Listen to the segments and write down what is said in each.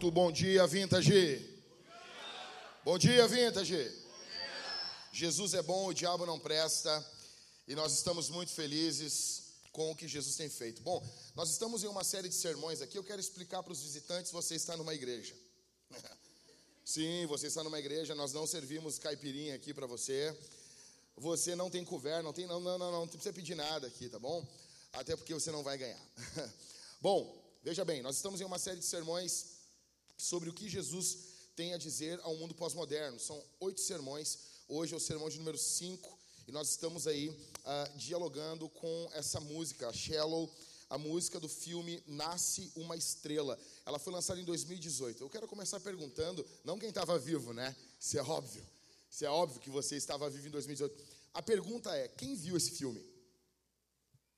Muito bom dia, Vintage. Bom dia, Vintage. Jesus é bom, o diabo não presta. E nós estamos muito felizes com o que Jesus tem feito. Bom, nós estamos em uma série de sermões aqui. Eu quero explicar para os visitantes: você está numa igreja. Sim, você está numa igreja. Nós não servimos caipirinha aqui para você. Você não tem couvert, não tem, não, não, não, não, não precisa pedir nada aqui, tá bom? Até porque você não vai ganhar. bom, Veja bem, nós estamos em uma série de sermões sobre o que Jesus tem a dizer ao mundo pós-moderno. São oito sermões, hoje é o sermão de número cinco, e nós estamos aí uh, dialogando com essa música, Shallow, a música do filme Nasce uma Estrela. Ela foi lançada em 2018. Eu quero começar perguntando, não quem estava vivo, né? Isso é óbvio. Isso é óbvio que você estava vivo em 2018. A pergunta é: quem viu esse filme?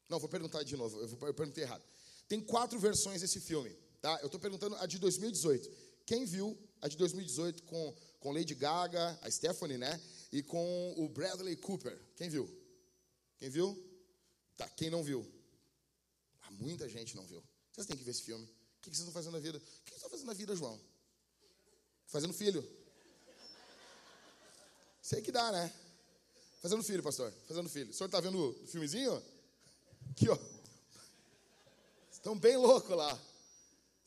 Não, vou perguntar de novo, eu, eu perguntei errado. Tem quatro versões desse filme, tá? Eu estou perguntando a de 2018. Quem viu a de 2018 com, com Lady Gaga, a Stephanie, né? E com o Bradley Cooper. Quem viu? Quem viu? Tá, quem não viu? Ah, muita gente não viu. Vocês têm que ver esse filme. O que vocês estão fazendo na vida? O que vocês estão fazendo na vida, João? Fazendo filho. Sei que dá, né? Fazendo filho, pastor. Fazendo filho. O senhor está vendo o filmezinho? Aqui, ó. Estão bem loucos lá.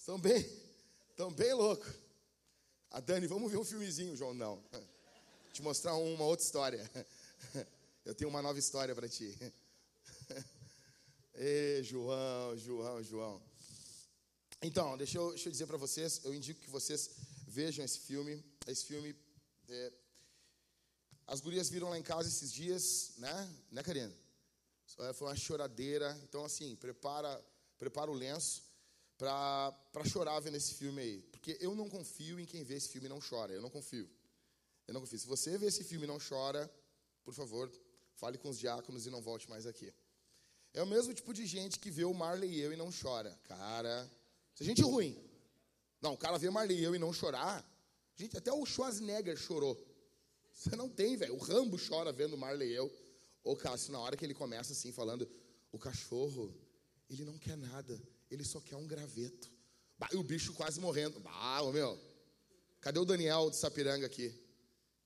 Estão bem, estão bem loucos. A Dani, vamos ver um filmezinho, João. Não. Te mostrar uma outra história. Eu tenho uma nova história para ti. Ê, João, João, João. Então, deixa eu, deixa eu dizer para vocês, eu indico que vocês vejam esse filme. Esse filme, é, as gurias viram lá em casa esses dias, né? Né, Karina? Foi uma choradeira. Então, assim, prepara prepara o lenço para chorar vendo esse filme aí. Porque eu não confio em quem vê esse filme e não chora. Eu não confio. Eu não confio. Se você vê esse filme e não chora, por favor, fale com os diáconos e não volte mais aqui. É o mesmo tipo de gente que vê o Marley e eu e não chora. Cara, isso é gente ruim. Não, o cara vê o Marley e eu e não chorar. Gente, até o Schwarzenegger chorou. Você não tem, velho. O Rambo chora vendo o Marley e eu. Ô, Cássio, na hora que ele começa assim, falando, o cachorro ele não quer nada, ele só quer um graveto. Bah, e o bicho quase morrendo. Bah, ô meu, cadê o Daniel de Sapiranga aqui?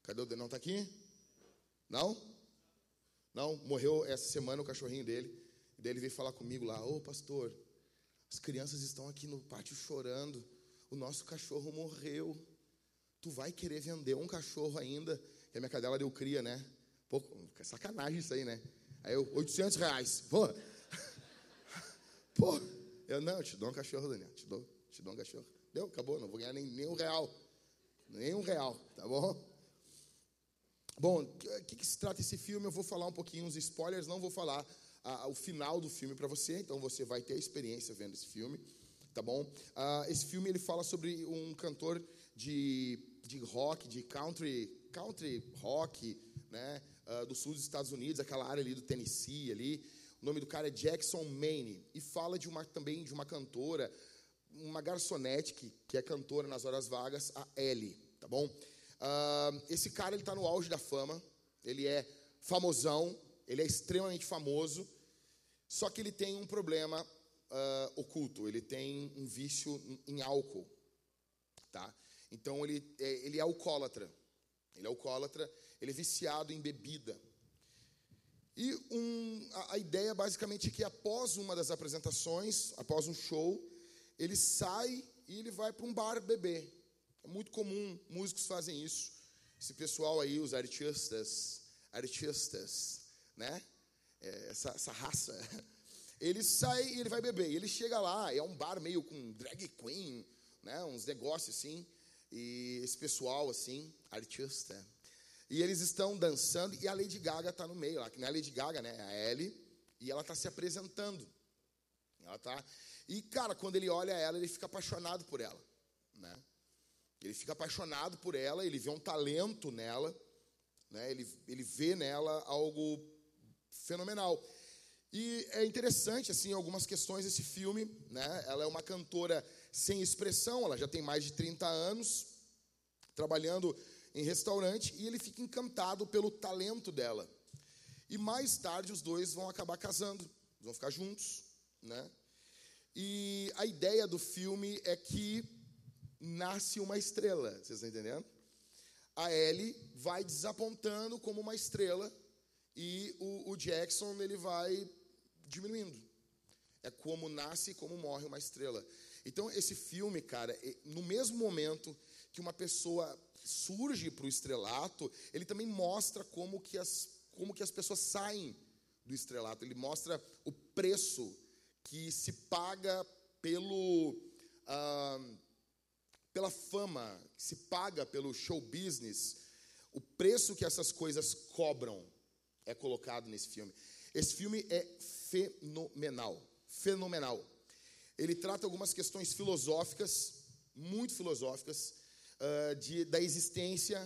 Cadê o Daniel? Não tá aqui? Não? Não, morreu essa semana o cachorrinho dele. E daí ele veio falar comigo lá, ô pastor, as crianças estão aqui no pátio chorando. O nosso cachorro morreu. Tu vai querer vender um cachorro ainda? Que a minha cadela deu cria, né? Pô, sacanagem isso aí, né? Aí eu, 800 reais. Pô, Pô, eu não, eu te dou um cachorro, Daniel. Te dou, te dou um cachorro. Deu, acabou, não vou ganhar nem, nem um real. Nem um real, tá bom? Bom, o que, que, se trata esse filme? Eu vou falar um pouquinho, uns spoilers, não vou falar o final do filme para você, então você vai ter a experiência vendo esse filme, tá bom? Ah, esse filme ele fala sobre um cantor de, de rock, de country, country rock, né, uh, do sul dos Estados Unidos, aquela área ali do Tennessee ali, o nome do cara é Jackson Maine. E fala de uma, também de uma cantora, uma garçonete que, que é cantora nas horas vagas, a Ellie. Tá bom? Uh, esse cara ele está no auge da fama. Ele é famosão. Ele é extremamente famoso. Só que ele tem um problema uh, oculto. Ele tem um vício em álcool. Tá? Então ele é, ele é alcoólatra. Ele é alcoólatra. Ele é viciado em bebida. E um, a, a, ideia basicamente é que após uma das apresentações, após um show, ele sai e ele vai para um bar beber. É muito comum, músicos fazem isso. Esse pessoal aí, os artistas, artistas, né? É, essa, essa raça. Ele sai e ele vai beber. Ele chega lá, é um bar meio com drag queen, né? Uns negócios assim. E esse pessoal assim, artista, e eles estão dançando e a Lady Gaga está no meio lá, que não é a Lady Gaga, né? É a Ellie. E ela está se apresentando. Ela tá. E, cara, quando ele olha ela, ele fica apaixonado por ela. Né? Ele fica apaixonado por ela, ele vê um talento nela, né? ele, ele vê nela algo fenomenal. E é interessante, assim, algumas questões desse filme. Né? Ela é uma cantora sem expressão, ela já tem mais de 30 anos, trabalhando em restaurante e ele fica encantado pelo talento dela. E mais tarde os dois vão acabar casando, vão ficar juntos, né? E a ideia do filme é que nasce uma estrela. Vocês estão entendendo? A Ellie vai desapontando como uma estrela e o, o Jackson ele vai diminuindo. É como nasce e como morre uma estrela. Então, esse filme, cara, no mesmo momento que uma pessoa surge para o estrelato, ele também mostra como que, as, como que as pessoas saem do estrelato. Ele mostra o preço que se paga pelo, ah, pela fama, que se paga pelo show business. O preço que essas coisas cobram é colocado nesse filme. Esse filme é fenomenal, fenomenal. Ele trata algumas questões filosóficas, muito filosóficas, uh, de, da existência.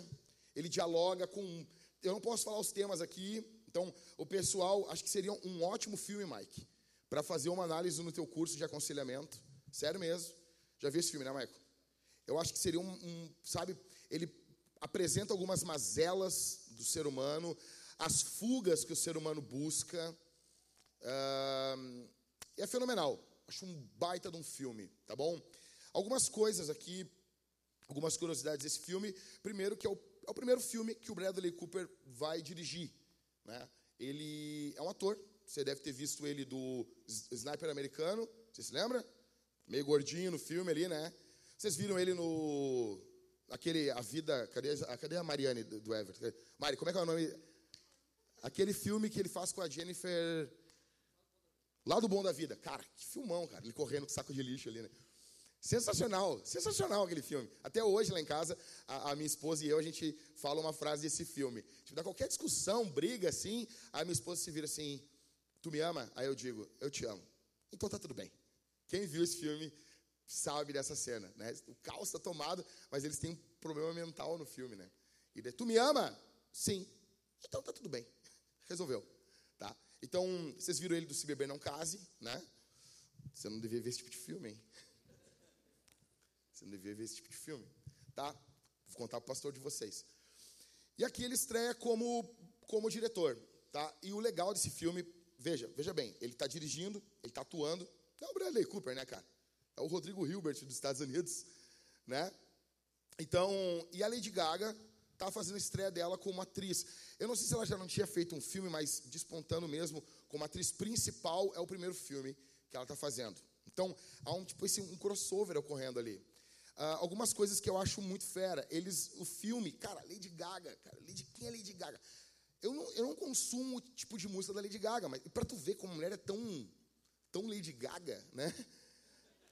Ele dialoga com. Eu não posso falar os temas aqui, então o pessoal, acho que seria um ótimo filme, Mike, para fazer uma análise no teu curso de aconselhamento. Sério mesmo. Já viu esse filme, né, Michael? Eu acho que seria um, um sabe, ele apresenta algumas mazelas do ser humano, as fugas que o ser humano busca. Uh, é fenomenal. Acho um baita de um filme, tá bom? Algumas coisas aqui, algumas curiosidades desse filme. Primeiro, que é o, é o primeiro filme que o Bradley Cooper vai dirigir. Né? Ele é um ator. Você deve ter visto ele do Sniper Americano. Você se lembra? Meio gordinho no filme ali, né? Vocês viram ele no. Aquele. A vida. Cadê, cadê a Mariane do, do Everton? Mari, como é que é o nome? Aquele filme que ele faz com a Jennifer. Lá do Bom da Vida. Cara, que filmão, cara. Ele correndo com saco de lixo ali, né? Sensacional, sensacional aquele filme. Até hoje, lá em casa, a, a, minha esposa e eu, a gente fala uma frase desse filme. Tipo, dá qualquer discussão, briga assim, a minha esposa se vira assim: Tu me ama? Aí eu digo: Eu te amo. Então tá tudo bem. Quem viu esse filme sabe dessa cena, né? O caos está tomado, mas eles têm um problema mental no filme, né? E daí, tu me ama? Sim. Então tá tudo bem resolveu. Tá? Então, vocês viram ele do Se Beber Não Case, né? Você não devia ver esse tipo de filme, hein? Você não devia ver esse tipo de filme. Tá? Vou contar para o pastor de vocês. E aqui ele estreia como, como diretor. Tá? E o legal desse filme, veja, veja bem, ele está dirigindo, ele está atuando. É o Bradley Cooper, né, cara? É o Rodrigo Hilbert dos Estados Unidos, né? Então, e a Lady Gaga estava fazendo a estreia dela como atriz. Eu não sei se ela já não tinha feito um filme, mas despontando mesmo, como atriz principal, é o primeiro filme que ela está fazendo. Então, há um, tipo, esse, um crossover ocorrendo ali. Uh, algumas coisas que eu acho muito fera. Eles, o filme, cara, Lady Gaga, cara, Lady, quem é Lady Gaga? Eu não, eu não consumo o tipo de música da Lady Gaga, mas para tu ver como a mulher é tão, tão Lady Gaga, né?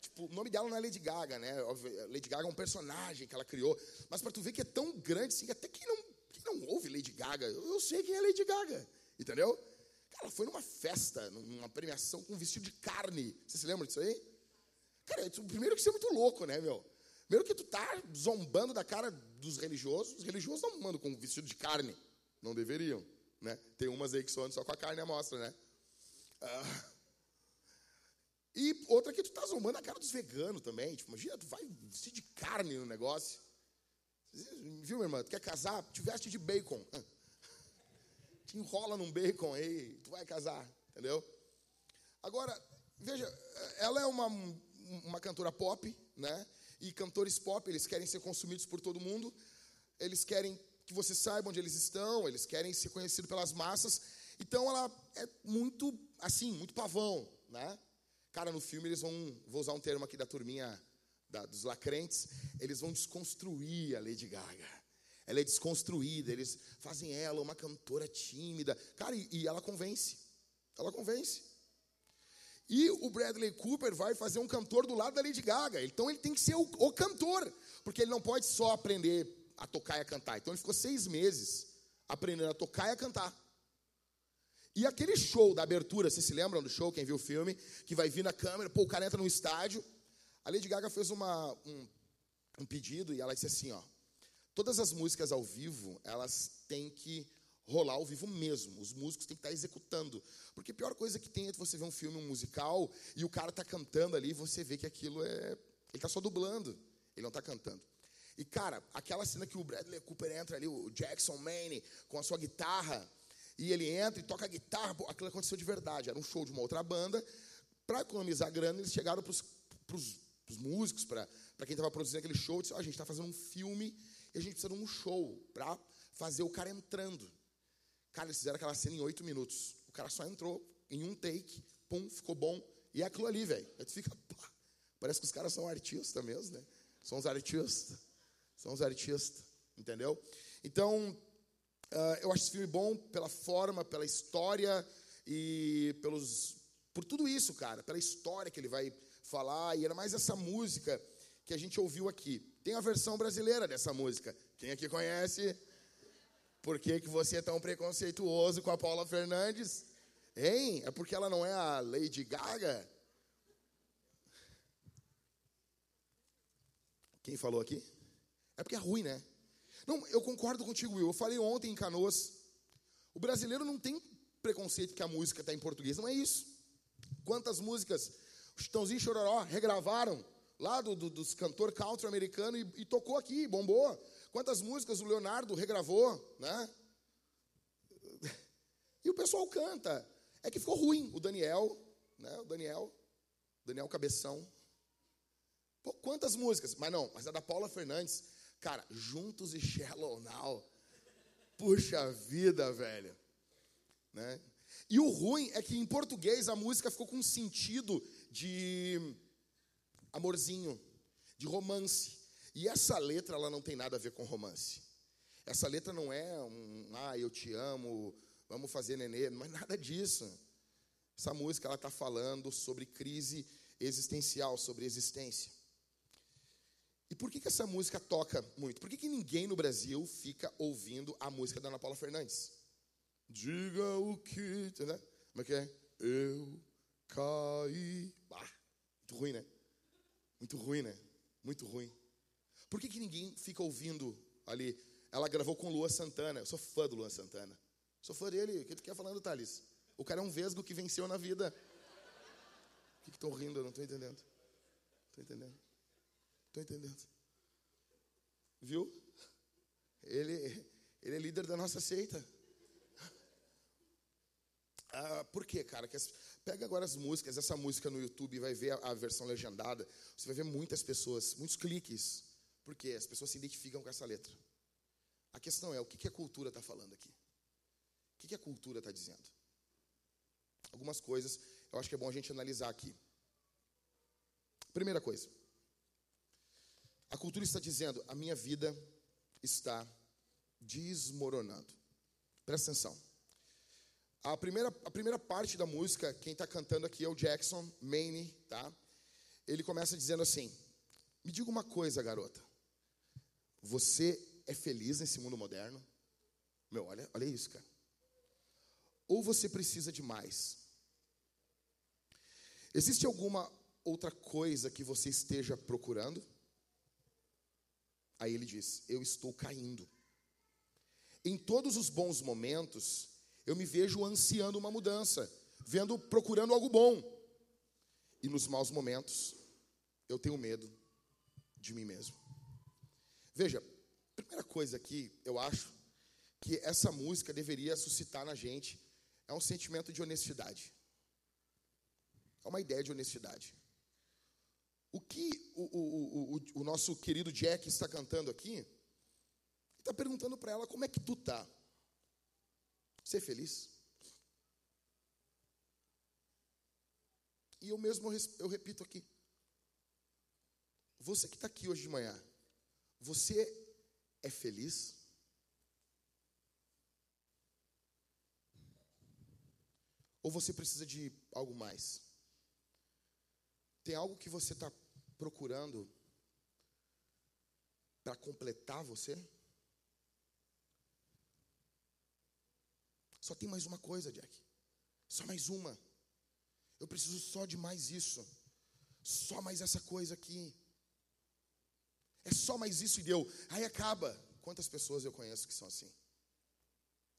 Tipo, o nome dela não é Lady Gaga, né? Lady Gaga é um personagem que ela criou. Mas para tu ver que é tão grande assim, até quem não, quem não ouve Lady Gaga, eu sei quem é Lady Gaga. Entendeu? Cara, ela foi numa festa, numa premiação com um vestido de carne. Você se lembra disso aí? Cara, primeiro que você é muito louco, né, meu? Primeiro que tu tá zombando da cara dos religiosos. Os religiosos não mandam com vestido de carne. Não deveriam, né? Tem umas aí que só andam só com a carne à mostra, né? Ah, e outra que tu tá zombando a cara dos veganos também. Tipo, imagina, tu vai vestir de carne no negócio. Viu, minha irmã? Tu quer casar? Te veste de bacon. Te enrola num bacon aí, tu vai casar, entendeu? Agora, veja, ela é uma, uma cantora pop, né? E cantores pop, eles querem ser consumidos por todo mundo. Eles querem que você saiba onde eles estão, eles querem ser conhecidos pelas massas. Então ela é muito, assim, muito pavão, né? Cara, no filme eles vão, vou usar um termo aqui da turminha da, dos lacrentes, eles vão desconstruir a Lady Gaga. Ela é desconstruída, eles fazem ela uma cantora tímida. Cara, e, e ela convence. Ela convence. E o Bradley Cooper vai fazer um cantor do lado da Lady Gaga. Então ele tem que ser o, o cantor, porque ele não pode só aprender a tocar e a cantar. Então ele ficou seis meses aprendendo a tocar e a cantar. E aquele show da abertura, vocês se lembram do show, quem viu o filme, que vai vir na câmera, pô, o cara entra no estádio. A Lady Gaga fez uma, um, um pedido e ela disse assim, ó, todas as músicas ao vivo, elas têm que rolar ao vivo mesmo. Os músicos têm que estar executando. Porque a pior coisa que tem é você ver um filme um musical e o cara está cantando ali e você vê que aquilo é. Ele está só dublando, ele não está cantando. E, cara, aquela cena que o Bradley Cooper entra ali, o Jackson Maine, com a sua guitarra, e ele entra e toca guitarra. Pô, aquilo aconteceu de verdade. Era um show de uma outra banda. Para economizar grana, eles chegaram para os os músicos, para quem estava produzindo aquele show, disse: oh, a gente está fazendo um filme e a gente precisa de um show para fazer o cara entrando. Cara, eles fizeram aquela cena em oito minutos. O cara só entrou em um take, pum, ficou bom. E é aquilo ali, velho. Aí tu fica, pá, parece que os caras são artistas mesmo, né? São os artistas. São os artistas, entendeu? Então, uh, eu acho esse filme bom pela forma, pela história e pelos, por tudo isso, cara. Pela história que ele vai falar. E era mais essa música que a gente ouviu aqui. Tem a versão brasileira dessa música. Quem aqui conhece? Por que, que você é tão preconceituoso com a Paula Fernandes? Hein? É porque ela não é a Lady Gaga? Quem falou aqui? É porque é ruim, né? Não, eu concordo contigo, Will. Eu falei ontem em Canoas. O brasileiro não tem preconceito que a música está em português. Não é isso. Quantas músicas Chitãozinho Chororó regravaram lá do, do, dos cantor country americano e, e tocou aqui, bombou. Quantas músicas o Leonardo regravou, né? E o pessoal canta. É que ficou ruim. O Daniel, né? O Daniel, Daniel Cabeção. Pô, quantas músicas? Mas não, mas a da Paula Fernandes, cara, Juntos e Shallow Now. Puxa vida, velho. Né? E o ruim é que em português a música ficou com um sentido de amorzinho, de romance. E essa letra ela não tem nada a ver com romance. Essa letra não é um, ah, eu te amo, vamos fazer nenê, não é nada disso. Essa música ela está falando sobre crise existencial, sobre existência. E por que, que essa música toca muito? Por que, que ninguém no Brasil fica ouvindo a música da Ana Paula Fernandes? Diga o que. Né? Como é que é? Eu caí. Ah, muito ruim, né? Muito ruim, né? Muito ruim. Por que, que ninguém fica ouvindo ali? Ela gravou com Lua Santana. Eu sou fã do Lua Santana. Sou fã dele. O que tu quer falando, Thales? O cara é um vesgo que venceu na vida. O que estão rindo? Eu não estou entendendo. Estou entendendo. Estou entendendo. Viu? Ele, ele é líder da nossa seita. Ah, por quê, cara? Que pega agora as músicas, essa música no YouTube vai ver a, a, versão legendada. Você vai ver muitas pessoas, muitos cliques. Porque as pessoas se identificam com essa letra. A questão é, o que, a cultura está falando aqui? O que, que a cultura está dizendo? Algumas coisas eu acho que é bom a gente analisar aqui. Primeira coisa. A cultura está dizendo, a minha vida está desmoronando. Presta atenção. A primeira, a primeira parte da música, quem está cantando aqui é o Jackson Maine, tá? Ele começa dizendo assim: Me diga uma coisa, garota. Você é feliz nesse mundo moderno? Meu, olha, olha isso, cara. Ou você precisa de mais? Existe alguma outra coisa que você esteja procurando? Aí ele diz: Eu estou caindo. Em todos os bons momentos, eu me vejo ansiando uma mudança, vendo, procurando algo bom. E nos maus momentos, eu tenho medo de mim mesmo. Veja, primeira coisa aqui, eu acho que essa música deveria suscitar na gente é um sentimento de honestidade. É uma ideia de honestidade. O que o, o, o, o nosso querido Jack está cantando aqui, está perguntando para ela como é que tu tá ser feliz. E eu mesmo eu repito aqui. Você que está aqui hoje de manhã, você é feliz? Ou você precisa de algo mais? Tem algo que você está procurando para completar você? Só tem mais uma coisa, Jack. Só mais uma. Eu preciso só de mais isso. Só mais essa coisa aqui. É só mais isso e deu. Aí acaba. Quantas pessoas eu conheço que são assim?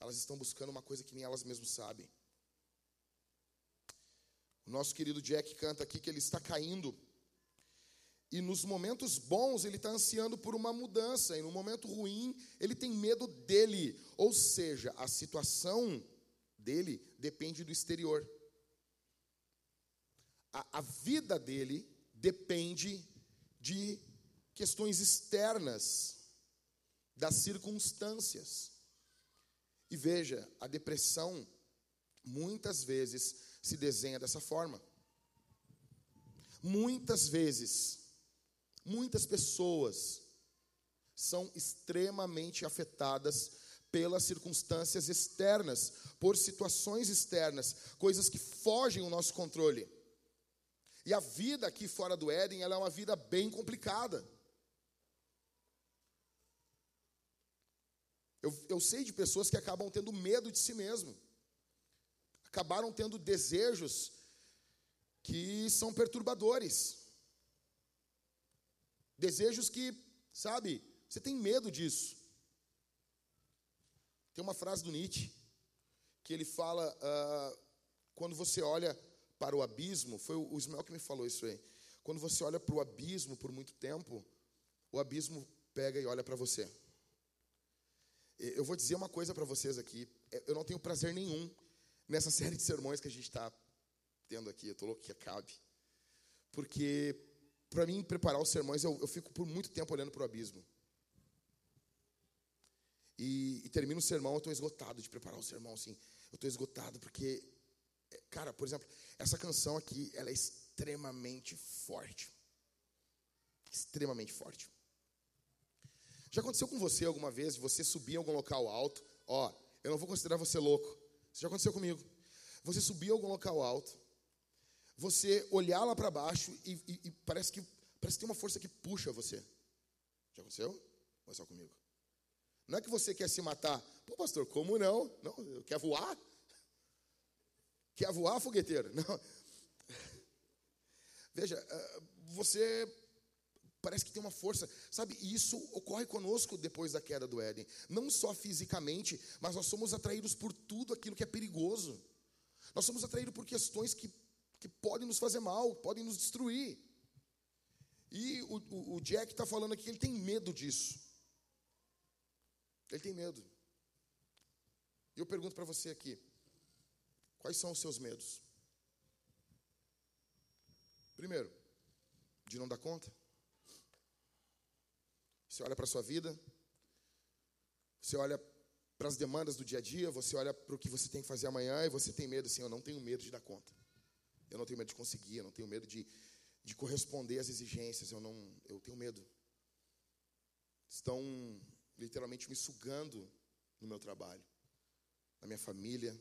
Elas estão buscando uma coisa que nem elas mesmas sabem. O nosso querido Jack canta aqui que ele está caindo. E nos momentos bons ele está ansiando por uma mudança, e no momento ruim ele tem medo dele. Ou seja, a situação dele depende do exterior. A, a vida dele depende de questões externas, das circunstâncias. E veja, a depressão muitas vezes se desenha dessa forma. Muitas vezes, muitas pessoas são extremamente afetadas pelas circunstâncias externas, por situações externas, coisas que fogem ao nosso controle. E a vida aqui fora do Éden, ela é uma vida bem complicada. Eu, eu sei de pessoas que acabam tendo medo de si mesmo, acabaram tendo desejos que são perturbadores, desejos que, sabe, você tem medo disso. Tem uma frase do Nietzsche que ele fala uh, quando você olha para o abismo, foi o Ismael que me falou isso aí. Quando você olha para o abismo por muito tempo, o abismo pega e olha para você. Eu vou dizer uma coisa para vocês aqui. É, eu não tenho prazer nenhum nessa série de sermões que a gente está tendo aqui. Eu estou louco que acabe. Porque, para mim, preparar os sermões, eu, eu fico por muito tempo olhando para o abismo. E, e termino o sermão, eu estou esgotado de preparar o sermão, assim. Eu estou esgotado porque, é, cara, por exemplo, essa canção aqui, ela é extremamente forte. Extremamente forte. Já aconteceu com você alguma vez você subir em algum local alto? Ó, eu não vou considerar você louco. Isso já aconteceu comigo. Você subir em algum local alto, você olhar lá para baixo e, e, e, parece que parece que tem uma força que puxa você. Já aconteceu? Ou é só comigo? Não é que você quer se matar. Pô, pastor, como não? Não, quer voar? Quer voar, fogueteiro? Não. Veja, eh, você Parece que tem uma força, sabe? E isso ocorre conosco depois da queda do Éden. Não só fisicamente, mas nós somos atraídos por tudo aquilo que é perigoso. Nós somos atraídos por questões que, que podem nos fazer mal, podem nos destruir. E o, o, o Jack está falando aqui que ele tem medo disso. Ele tem medo. E eu pergunto para você aqui: quais são os seus medos? Primeiro, de não dar conta. Você olha para a sua vida, você olha para as demandas do dia a dia, você olha para o que você tem que fazer amanhã e você tem medo assim, eu não tenho medo de dar conta. Eu não tenho medo de conseguir, eu não tenho medo de, de corresponder às exigências, eu não, eu tenho medo. Estão literalmente me sugando no meu trabalho, na minha família.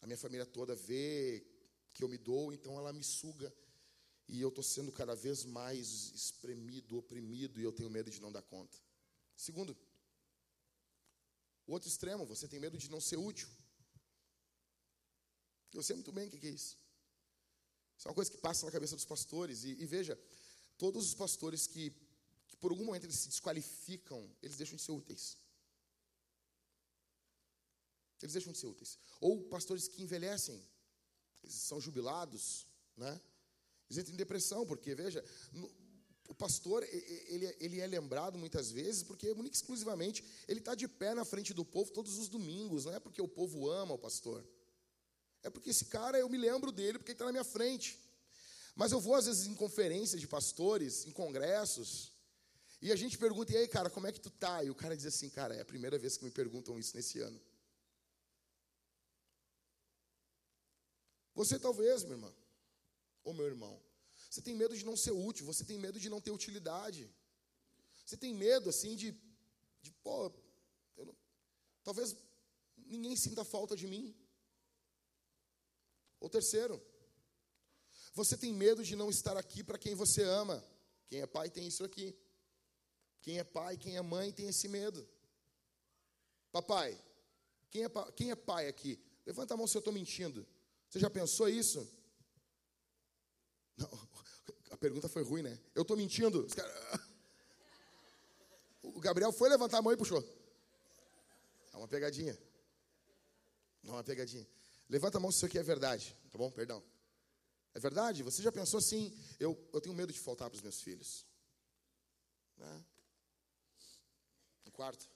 A minha família toda vê que eu me dou, então ela me suga e eu estou sendo cada vez mais espremido, oprimido, e eu tenho medo de não dar conta. Segundo, o outro extremo, você tem medo de não ser útil. Eu sei muito bem o que é isso. Isso é uma coisa que passa na cabeça dos pastores. E, e veja, todos os pastores que, que por algum momento eles se desqualificam, eles deixam de ser úteis. Eles deixam de ser úteis. Ou pastores que envelhecem, eles são jubilados, né? Entram em depressão, porque, veja, no, o pastor, ele, ele é lembrado muitas vezes porque, única exclusivamente, ele está de pé na frente do povo todos os domingos, não é porque o povo ama o pastor. É porque esse cara, eu me lembro dele porque ele está na minha frente. Mas eu vou, às vezes, em conferências de pastores, em congressos, e a gente pergunta, e aí, cara, como é que tu tá? E o cara diz assim, cara, é a primeira vez que me perguntam isso nesse ano. Você talvez, meu irmão, Ô meu irmão, você tem medo de não ser útil, você tem medo de não ter utilidade. Você tem medo, assim, de, de pô, não, talvez ninguém sinta falta de mim. Ou terceiro, você tem medo de não estar aqui para quem você ama. Quem é pai tem isso aqui. Quem é pai, quem é mãe tem esse medo. Papai, quem é, quem é pai aqui? Levanta a mão se eu estou mentindo. Você já pensou isso? Não, a pergunta foi ruim, né? Eu estou mentindo. O Gabriel foi levantar a mão e puxou. É uma pegadinha. Não é uma pegadinha. Levanta a mão se isso aqui é verdade. Tá bom? Perdão. É verdade? Você já pensou assim? Eu, eu tenho medo de faltar para os meus filhos. Né? Um quarto.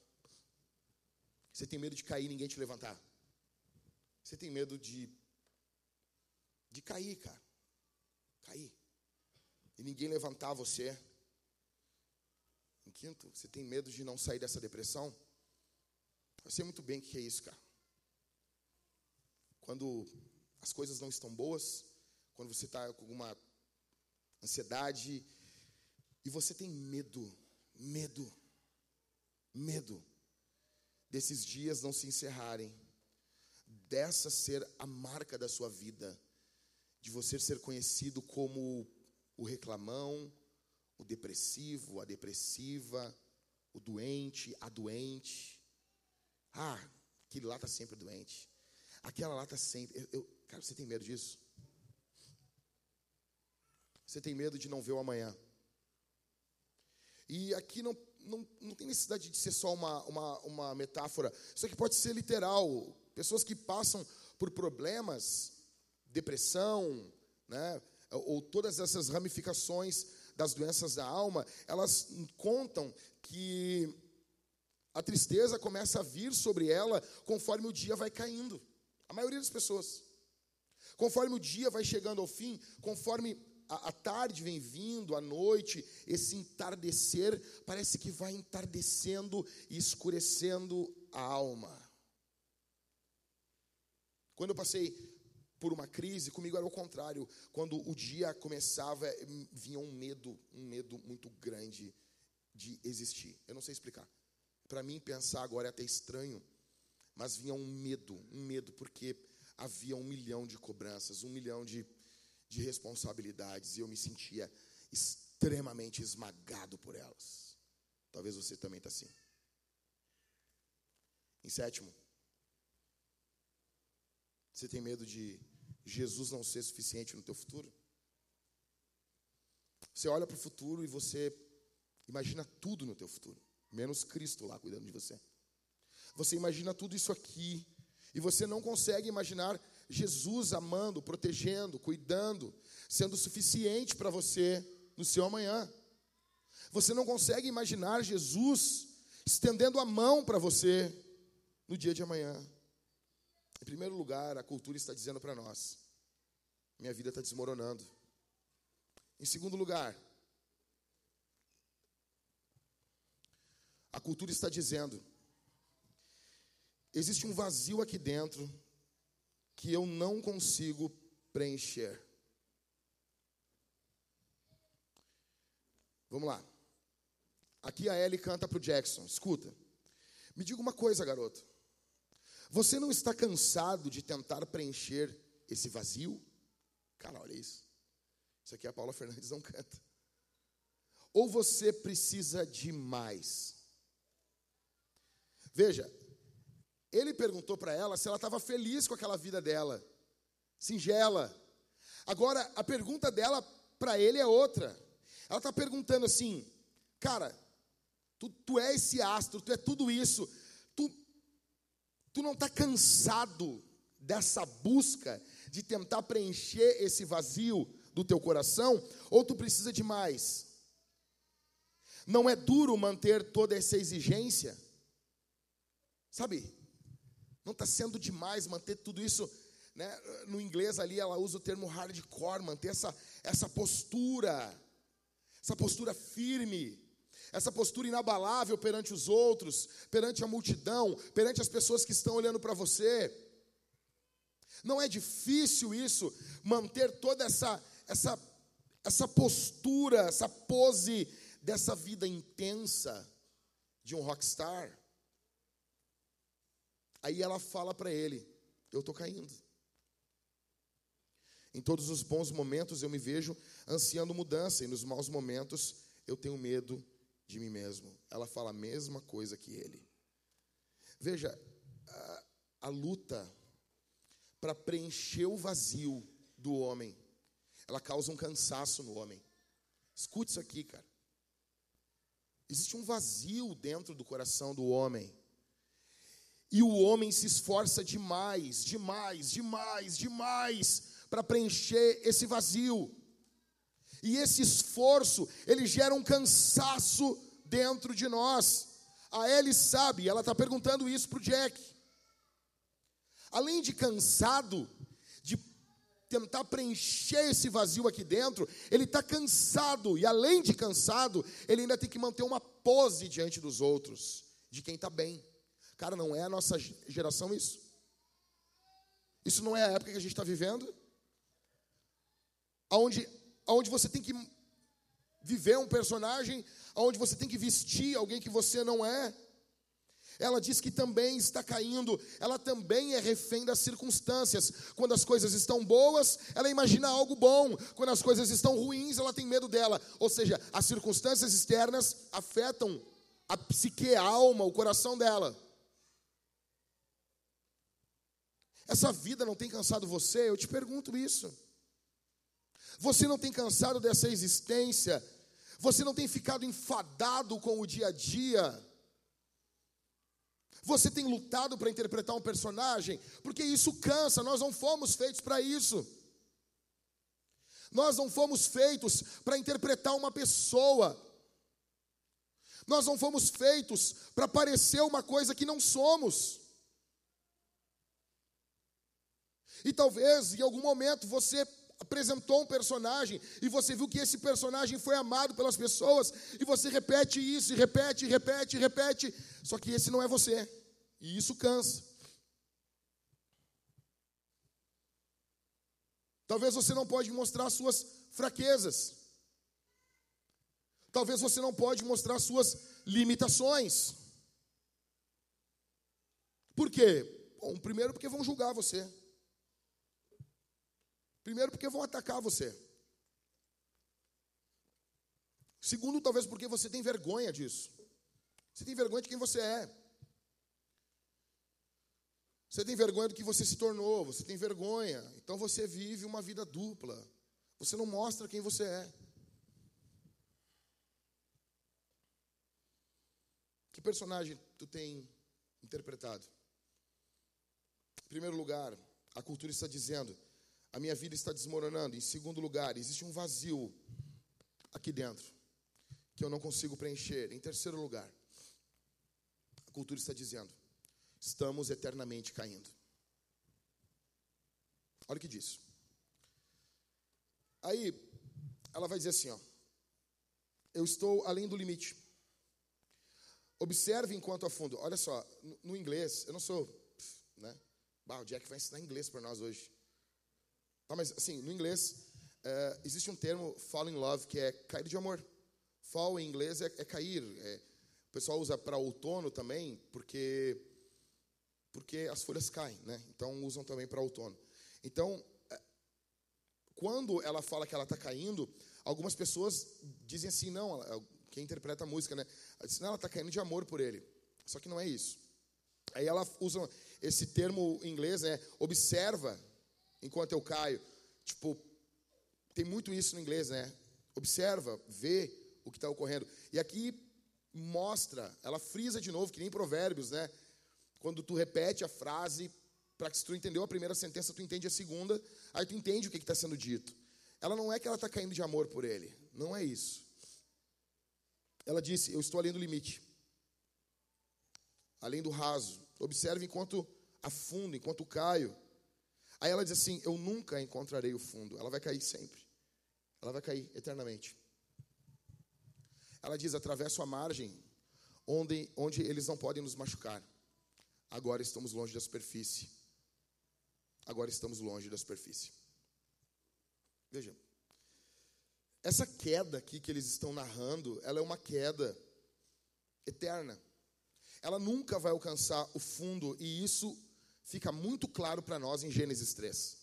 Você tem medo de cair e ninguém te levantar. Você tem medo de, de cair, cara cair. e ninguém levantar você. Em quinto, você tem medo de não sair dessa depressão? Eu sei muito bem o que é isso, cara. Quando as coisas não estão boas, quando você está com alguma ansiedade e você tem medo, medo, medo desses dias não se encerrarem, dessa ser a marca da sua vida, de você ser conhecido como o reclamão, o depressivo, a depressiva, o doente, a doente. Ah, aquele lá está sempre doente. Aquela lá está sempre. Eu, eu, cara, você tem medo disso? Você tem medo de não ver o amanhã. E aqui não, não, não tem necessidade de ser só uma, uma, uma metáfora. Isso aqui pode ser literal. Pessoas que passam por problemas, depressão, né, ou todas essas ramificações das doenças da alma, elas contam que a tristeza começa a vir sobre ela conforme o dia vai caindo. A maioria das pessoas. Conforme o dia vai chegando ao fim, conforme a, a tarde vem vindo, a noite, esse entardecer parece que vai entardecendo e escurecendo a alma. Quando eu passei por uma crise, comigo era o contrário. Quando o dia começava, vinha um medo, um medo muito grande de existir. Eu não sei explicar. Para mim, pensar agora é até estranho, mas vinha um medo, um medo, porque havia um milhão de cobranças, um milhão de, de responsabilidades, e eu me sentia extremamente esmagado por elas. Talvez você também está assim. Em sétimo, você tem medo de Jesus não ser suficiente no teu futuro? Você olha para o futuro e você imagina tudo no teu futuro, menos Cristo lá cuidando de você. Você imagina tudo isso aqui e você não consegue imaginar Jesus amando, protegendo, cuidando, sendo suficiente para você no seu amanhã. Você não consegue imaginar Jesus estendendo a mão para você no dia de amanhã. Em primeiro lugar, a cultura está dizendo para nós: minha vida está desmoronando. Em segundo lugar, a cultura está dizendo: existe um vazio aqui dentro que eu não consigo preencher. Vamos lá. Aqui a Ellie canta para o Jackson. Escuta. Me diga uma coisa, garoto. Você não está cansado de tentar preencher esse vazio? Cara, olha isso. Isso aqui a Paula Fernandes não canta. Ou você precisa de mais? Veja, ele perguntou para ela se ela estava feliz com aquela vida dela, singela. Agora, a pergunta dela para ele é outra. Ela está perguntando assim, cara, tu, tu é esse astro, tu é tudo isso, Tu não está cansado dessa busca de tentar preencher esse vazio do teu coração? Ou tu precisa de mais? Não é duro manter toda essa exigência? Sabe? Não está sendo demais manter tudo isso. Né? No inglês ali ela usa o termo hardcore, manter essa, essa postura, essa postura firme essa postura inabalável perante os outros, perante a multidão, perante as pessoas que estão olhando para você. Não é difícil isso, manter toda essa, essa, essa postura, essa pose dessa vida intensa de um rockstar. Aí ela fala para ele: Eu estou caindo. Em todos os bons momentos eu me vejo ansiando mudança, e nos maus momentos eu tenho medo de mim mesmo. Ela fala a mesma coisa que ele. Veja, a, a luta para preencher o vazio do homem, ela causa um cansaço no homem. Escute isso aqui, cara. Existe um vazio dentro do coração do homem. E o homem se esforça demais, demais, demais, demais para preencher esse vazio. E esse esforço, ele gera um cansaço dentro de nós. A Ellie sabe, ela está perguntando isso para o Jack. Além de cansado, de tentar preencher esse vazio aqui dentro, ele está cansado, e além de cansado, ele ainda tem que manter uma pose diante dos outros, de quem está bem. Cara, não é a nossa geração isso? Isso não é a época que a gente está vivendo? Onde, onde você tem que viver um personagem, onde você tem que vestir alguém que você não é. Ela diz que também está caindo, ela também é refém das circunstâncias. Quando as coisas estão boas, ela imagina algo bom. Quando as coisas estão ruins, ela tem medo dela. Ou seja, as circunstâncias externas afetam a psique, a alma, o coração dela. Essa vida não tem cansado você? Eu te pergunto isso. Você não tem cansado dessa existência? Você não tem ficado enfadado com o dia a dia? Você tem lutado para interpretar um personagem? Porque isso cansa, nós não fomos feitos para isso. Nós não fomos feitos para interpretar uma pessoa. Nós não fomos feitos para parecer uma coisa que não somos. E talvez em algum momento você apresentou um personagem e você viu que esse personagem foi amado pelas pessoas e você repete isso, e repete, repete, repete, só que esse não é você. E isso cansa. Talvez você não pode mostrar suas fraquezas. Talvez você não pode mostrar suas limitações. Por quê? Bom, primeiro porque vão julgar você. Primeiro, porque vão atacar você. Segundo, talvez porque você tem vergonha disso. Você tem vergonha de quem você é. Você tem vergonha do que você se tornou, você tem vergonha. Então você vive uma vida dupla. Você não mostra quem você é. Que personagem tu tem interpretado? Em primeiro lugar, a cultura está dizendo: a minha vida está desmoronando. Em segundo lugar, existe um vazio aqui dentro que eu não consigo preencher. Em terceiro lugar, a cultura está dizendo: estamos eternamente caindo. Olha o que diz. Aí, ela vai dizer assim: ó, eu estou além do limite. Observe enquanto afundo. Olha só, no, no inglês, eu não sou, né? Bah, o Jack vai ensinar inglês para nós hoje. Tá, mas assim, no inglês, é, existe um termo, fall in love, que é cair de amor. Fall em inglês é, é cair. É, o pessoal usa para outono também, porque, porque as folhas caem, né? Então usam também para outono. Então, é, quando ela fala que ela está caindo, algumas pessoas dizem assim, não, quem interpreta a música, né? Ela diz, não, ela está caindo de amor por ele. Só que não é isso. Aí ela usa esse termo em inglês, né? Observa enquanto eu caio. Tipo, tem muito isso no inglês, né? Observa, vê o que está ocorrendo. E aqui mostra, ela frisa de novo, que nem provérbios, né? Quando tu repete a frase, para que se tu entendeu a primeira sentença, tu entende a segunda, aí tu entende o que está sendo dito. Ela não é que ela está caindo de amor por ele, não é isso. Ela disse: Eu estou além do limite, além do raso. Observe enquanto afundo, enquanto caio. Aí ela diz assim: Eu nunca encontrarei o fundo. Ela vai cair sempre. Ela vai cair eternamente. Ela diz: Atravesso a margem onde, onde eles não podem nos machucar. Agora estamos longe da superfície. Agora estamos longe da superfície. Veja. Essa queda aqui que eles estão narrando, ela é uma queda eterna. Ela nunca vai alcançar o fundo, e isso fica muito claro para nós em Gênesis 3.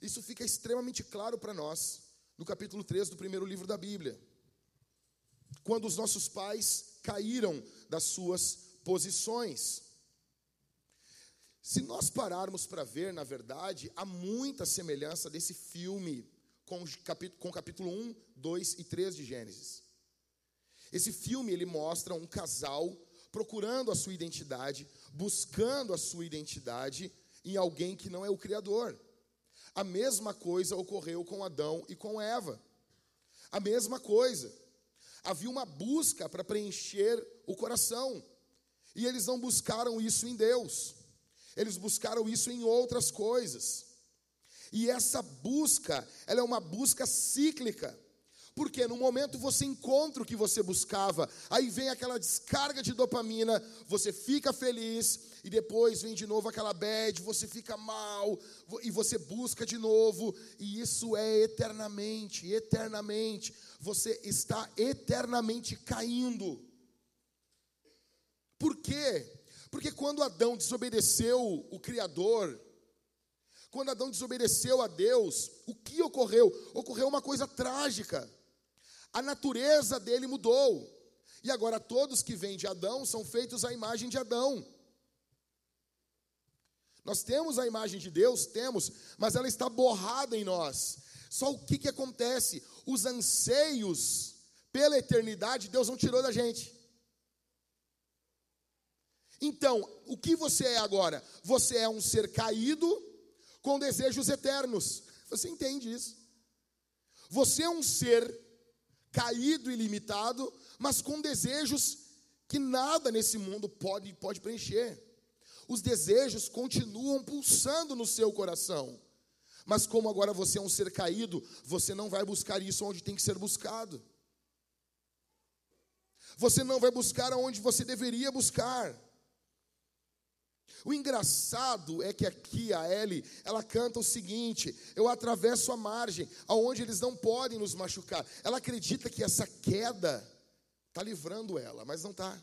Isso fica extremamente claro para nós no capítulo 3 do primeiro livro da Bíblia. Quando os nossos pais caíram das suas posições. Se nós pararmos para ver, na verdade, há muita semelhança desse filme com, com capítulo 1, 2 e 3 de Gênesis. Esse filme ele mostra um casal procurando a sua identidade, buscando a sua identidade em alguém que não é o Criador. A mesma coisa ocorreu com Adão e com Eva. A mesma coisa. Havia uma busca para preencher o coração. E eles não buscaram isso em Deus. Eles buscaram isso em outras coisas. E essa busca, ela é uma busca cíclica. Porque no momento você encontra o que você buscava, aí vem aquela descarga de dopamina, você fica feliz, e depois vem de novo aquela bad, você fica mal, e você busca de novo, e isso é eternamente, eternamente, você está eternamente caindo. Por quê? Porque quando Adão desobedeceu o Criador, quando Adão desobedeceu a Deus, o que ocorreu? Ocorreu uma coisa trágica. A natureza dele mudou. E agora todos que vêm de Adão são feitos à imagem de Adão. Nós temos a imagem de Deus, temos, mas ela está borrada em nós. Só o que, que acontece? Os anseios pela eternidade, Deus não tirou da gente. Então, o que você é agora? Você é um ser caído com desejos eternos. Você entende isso? Você é um ser caído e limitado, mas com desejos que nada nesse mundo pode, pode preencher. Os desejos continuam pulsando no seu coração. Mas como agora você é um ser caído, você não vai buscar isso onde tem que ser buscado. Você não vai buscar aonde você deveria buscar. O engraçado é que aqui a Ellie, ela canta o seguinte: eu atravesso a margem, aonde eles não podem nos machucar. Ela acredita que essa queda está livrando ela, mas não está.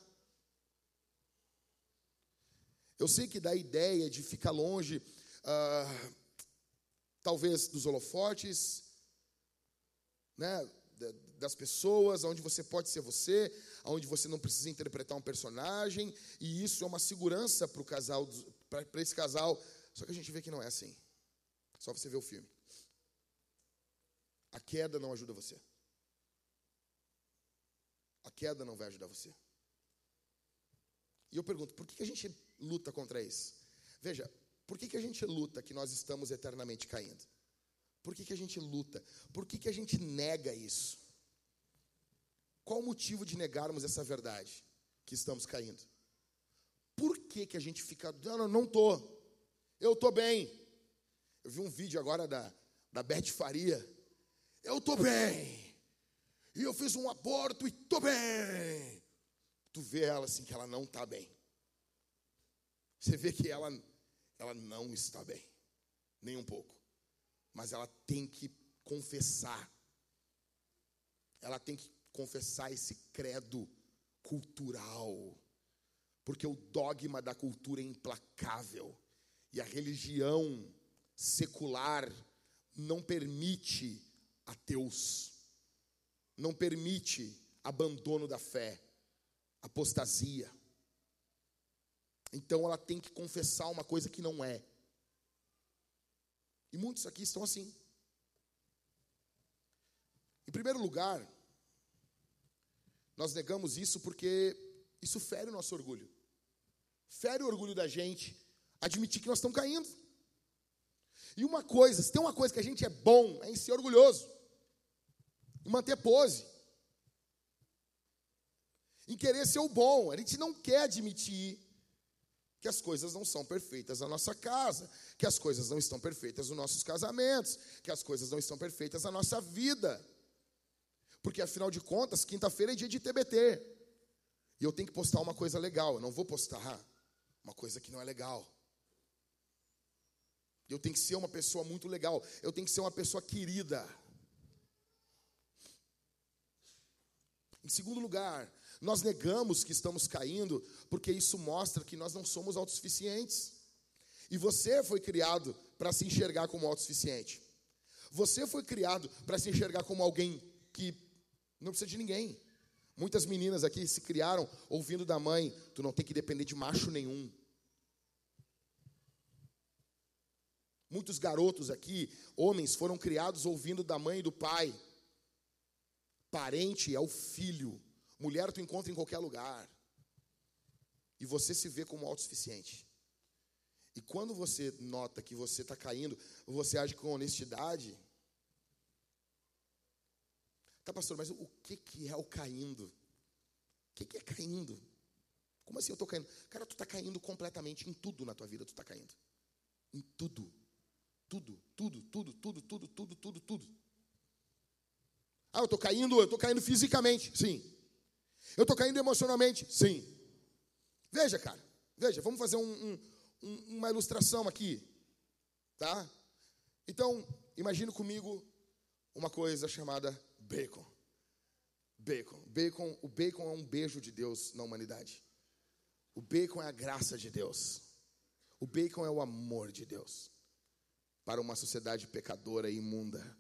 Eu sei que dá a ideia de ficar longe, ah, talvez dos holofotes, né, das pessoas, onde você pode ser você, onde você não precisa interpretar um personagem, e isso é uma segurança para o casal, para esse casal. Só que a gente vê que não é assim. Só você ver o filme. A queda não ajuda você. A queda não vai ajudar você. E eu pergunto, por que a gente luta contra isso? Veja, por que, a gente luta que nós estamos eternamente caindo? Por que, a gente luta? Por que a gente nega isso? Qual o motivo de negarmos essa verdade? Que estamos caindo. Por que, que a gente fica. Não, não, não tô. Eu tô bem. Eu vi um vídeo agora da, da Beth Faria. Eu tô bem. E eu fiz um aborto e tô bem. Tu vê ela assim que ela não está bem. Você vê que ela, ela não está bem. Nem um pouco. Mas ela tem que confessar. Ela tem que confessar esse credo cultural, porque o dogma da cultura é implacável e a religião secular não permite ateus, não permite abandono da fé, apostasia. Então ela tem que confessar uma coisa que não é. E muitos aqui estão assim. Em primeiro lugar, nós negamos isso porque isso fere o nosso orgulho. Fere o orgulho da gente admitir que nós estamos caindo. E uma coisa, se tem uma coisa que a gente é bom, é em ser orgulhoso. Em manter pose. Em querer ser o bom. A gente não quer admitir que as coisas não são perfeitas na nossa casa, que as coisas não estão perfeitas nos nossos casamentos, que as coisas não estão perfeitas na nossa vida. Porque afinal de contas, quinta-feira é dia de TBT. E eu tenho que postar uma coisa legal. Eu não vou postar uma coisa que não é legal. Eu tenho que ser uma pessoa muito legal. Eu tenho que ser uma pessoa querida. Em segundo lugar, nós negamos que estamos caindo porque isso mostra que nós não somos autossuficientes. E você foi criado para se enxergar como autossuficiente. Você foi criado para se enxergar como alguém que não precisa de ninguém. Muitas meninas aqui se criaram ouvindo da mãe: tu não tem que depender de macho nenhum. Muitos garotos aqui, homens, foram criados ouvindo da mãe e do pai. Parente é o filho. Mulher tu encontra em qualquer lugar. E você se vê como autossuficiente. E quando você nota que você está caindo, você age com honestidade, Tá, pastor, mas o que, que é o caindo? O que, que é caindo? Como assim eu estou caindo? Cara, tu está caindo completamente em tudo na tua vida, tu está caindo. Em tudo. Tudo, tudo, tudo, tudo, tudo, tudo, tudo, tudo. Ah, eu estou caindo, eu estou caindo fisicamente, sim. Eu estou caindo emocionalmente, sim. Veja, cara, veja, vamos fazer um, um, uma ilustração aqui, tá? Então, imagine comigo uma coisa chamada bacon. Bacon. Bacon, o bacon é um beijo de Deus na humanidade. O bacon é a graça de Deus. O bacon é o amor de Deus para uma sociedade pecadora e imunda.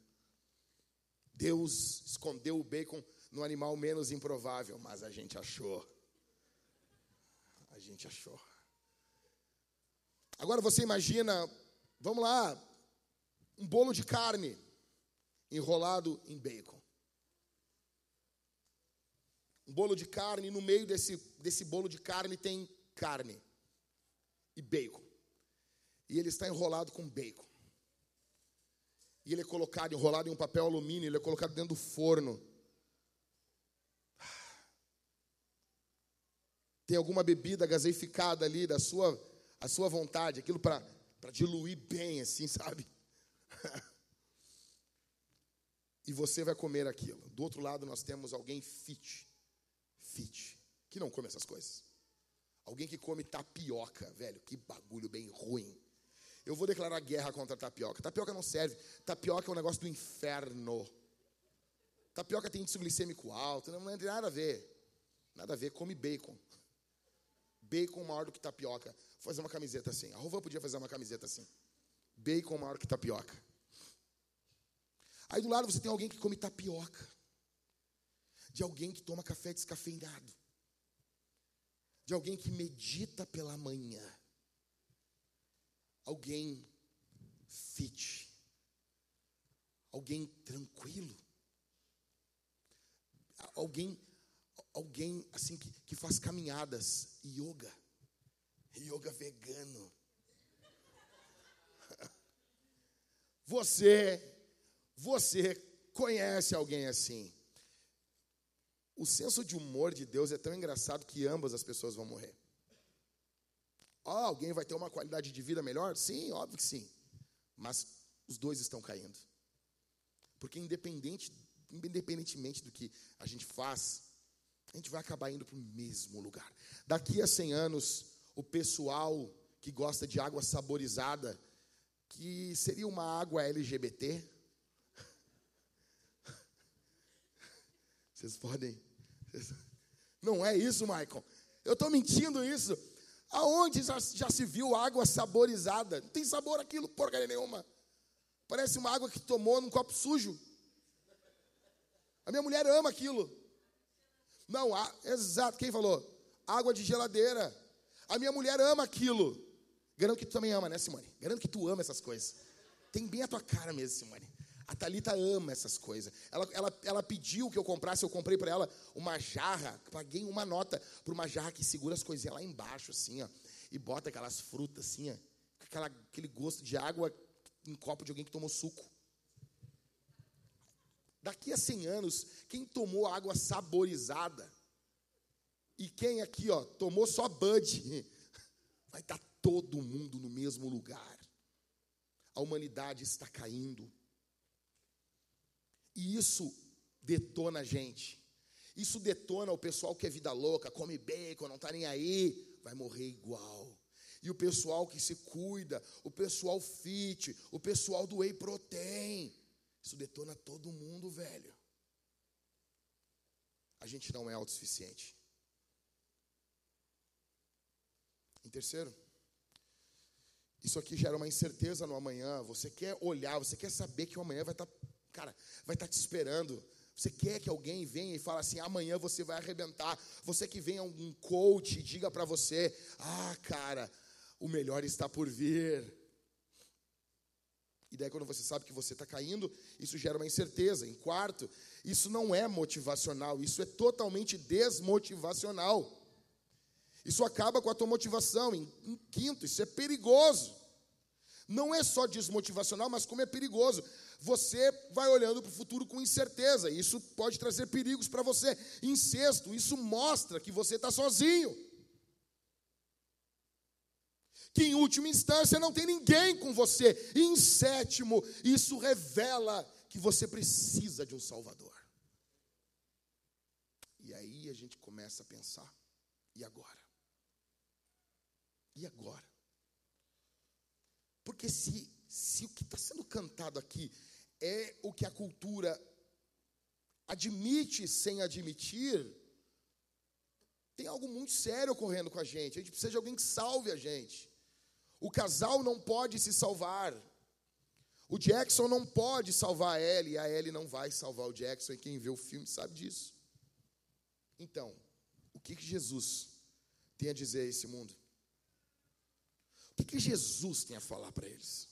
Deus escondeu o bacon no animal menos improvável, mas a gente achou. A gente achou. Agora você imagina, vamos lá, um bolo de carne enrolado em bacon. Um bolo de carne, e no meio desse, desse bolo de carne tem carne e bacon. E ele está enrolado com bacon. E ele é colocado, enrolado em um papel alumínio, ele é colocado dentro do forno. Tem alguma bebida gaseificada ali da sua, a sua vontade, aquilo para diluir bem, assim, sabe? e você vai comer aquilo. Do outro lado nós temos alguém fit, fit, que não come essas coisas. Alguém que come tapioca, velho, que bagulho bem ruim. Eu vou declarar guerra contra a tapioca. Tapioca não serve. Tapioca é um negócio do inferno. Tapioca tem índice glicêmico alto, não tem nada a ver. Nada a ver, come bacon. Bacon maior do que tapioca. Vou fazer uma camiseta assim. A Rovan podia fazer uma camiseta assim. Bacon maior que tapioca. Aí do lado você tem alguém que come tapioca. De alguém que toma café descafeinado. De alguém que medita pela manhã alguém fit, alguém tranquilo, alguém, alguém assim que, que faz caminhadas, yoga, yoga vegano. Você, você conhece alguém assim? O senso de humor de Deus é tão engraçado que ambas as pessoas vão morrer. Oh, alguém vai ter uma qualidade de vida melhor? Sim, óbvio que sim. Mas os dois estão caindo. Porque independente, independentemente do que a gente faz, a gente vai acabar indo para o mesmo lugar. Daqui a 100 anos, o pessoal que gosta de água saborizada, que seria uma água LGBT, vocês podem. Não é isso, Michael. Eu estou mentindo isso. Aonde já, já se viu água saborizada? Não tem sabor aquilo, porcaria nenhuma. Parece uma água que tomou num copo sujo. A minha mulher ama aquilo. Não, a, exato, quem falou? Água de geladeira. A minha mulher ama aquilo. Garanto que tu também ama, né, Simone? Garanto que tu ama essas coisas. Tem bem a tua cara mesmo, Simone. A Thalita ama essas coisas. Ela, ela, ela pediu que eu comprasse, eu comprei para ela uma jarra, paguei uma nota para uma jarra que segura as coisinhas lá embaixo, assim, ó, e bota aquelas frutas, assim, ó, aquela, aquele gosto de água em copo de alguém que tomou suco. Daqui a 100 anos, quem tomou água saborizada e quem aqui, ó, tomou só Bud, vai estar tá todo mundo no mesmo lugar. A humanidade está caindo. E isso detona a gente. Isso detona o pessoal que é vida louca, come bacon, não está nem aí, vai morrer igual. E o pessoal que se cuida, o pessoal fit, o pessoal do whey protein, isso detona todo mundo, velho. A gente não é autossuficiente. Em terceiro, isso aqui gera uma incerteza no amanhã. Você quer olhar, você quer saber que o amanhã vai estar tá cara, vai estar te esperando. Você quer que alguém venha e fale assim: amanhã você vai arrebentar. Você que venha um coach e diga para você: ah, cara, o melhor está por vir. E daí, quando você sabe que você está caindo, isso gera uma incerteza. Em quarto, isso não é motivacional, isso é totalmente desmotivacional. Isso acaba com a tua motivação. Em, em quinto, isso é perigoso. Não é só desmotivacional, mas como é perigoso você vai olhando para o futuro com incerteza. Isso pode trazer perigos para você. Sexto, isso mostra que você está sozinho. que em última instância não tem ninguém com você. E em sétimo, isso revela que você precisa de um Salvador. E aí a gente começa a pensar: e agora? E agora? Porque se, se o que está sendo cantado aqui é o que a cultura admite sem admitir, tem algo muito sério ocorrendo com a gente. A gente precisa de alguém que salve a gente. O casal não pode se salvar. O Jackson não pode salvar a Ellie, e a Ellie não vai salvar o Jackson, e quem vê o filme sabe disso. Então, o que, que Jesus tem a dizer a esse mundo? O que, que Jesus tem a falar para eles?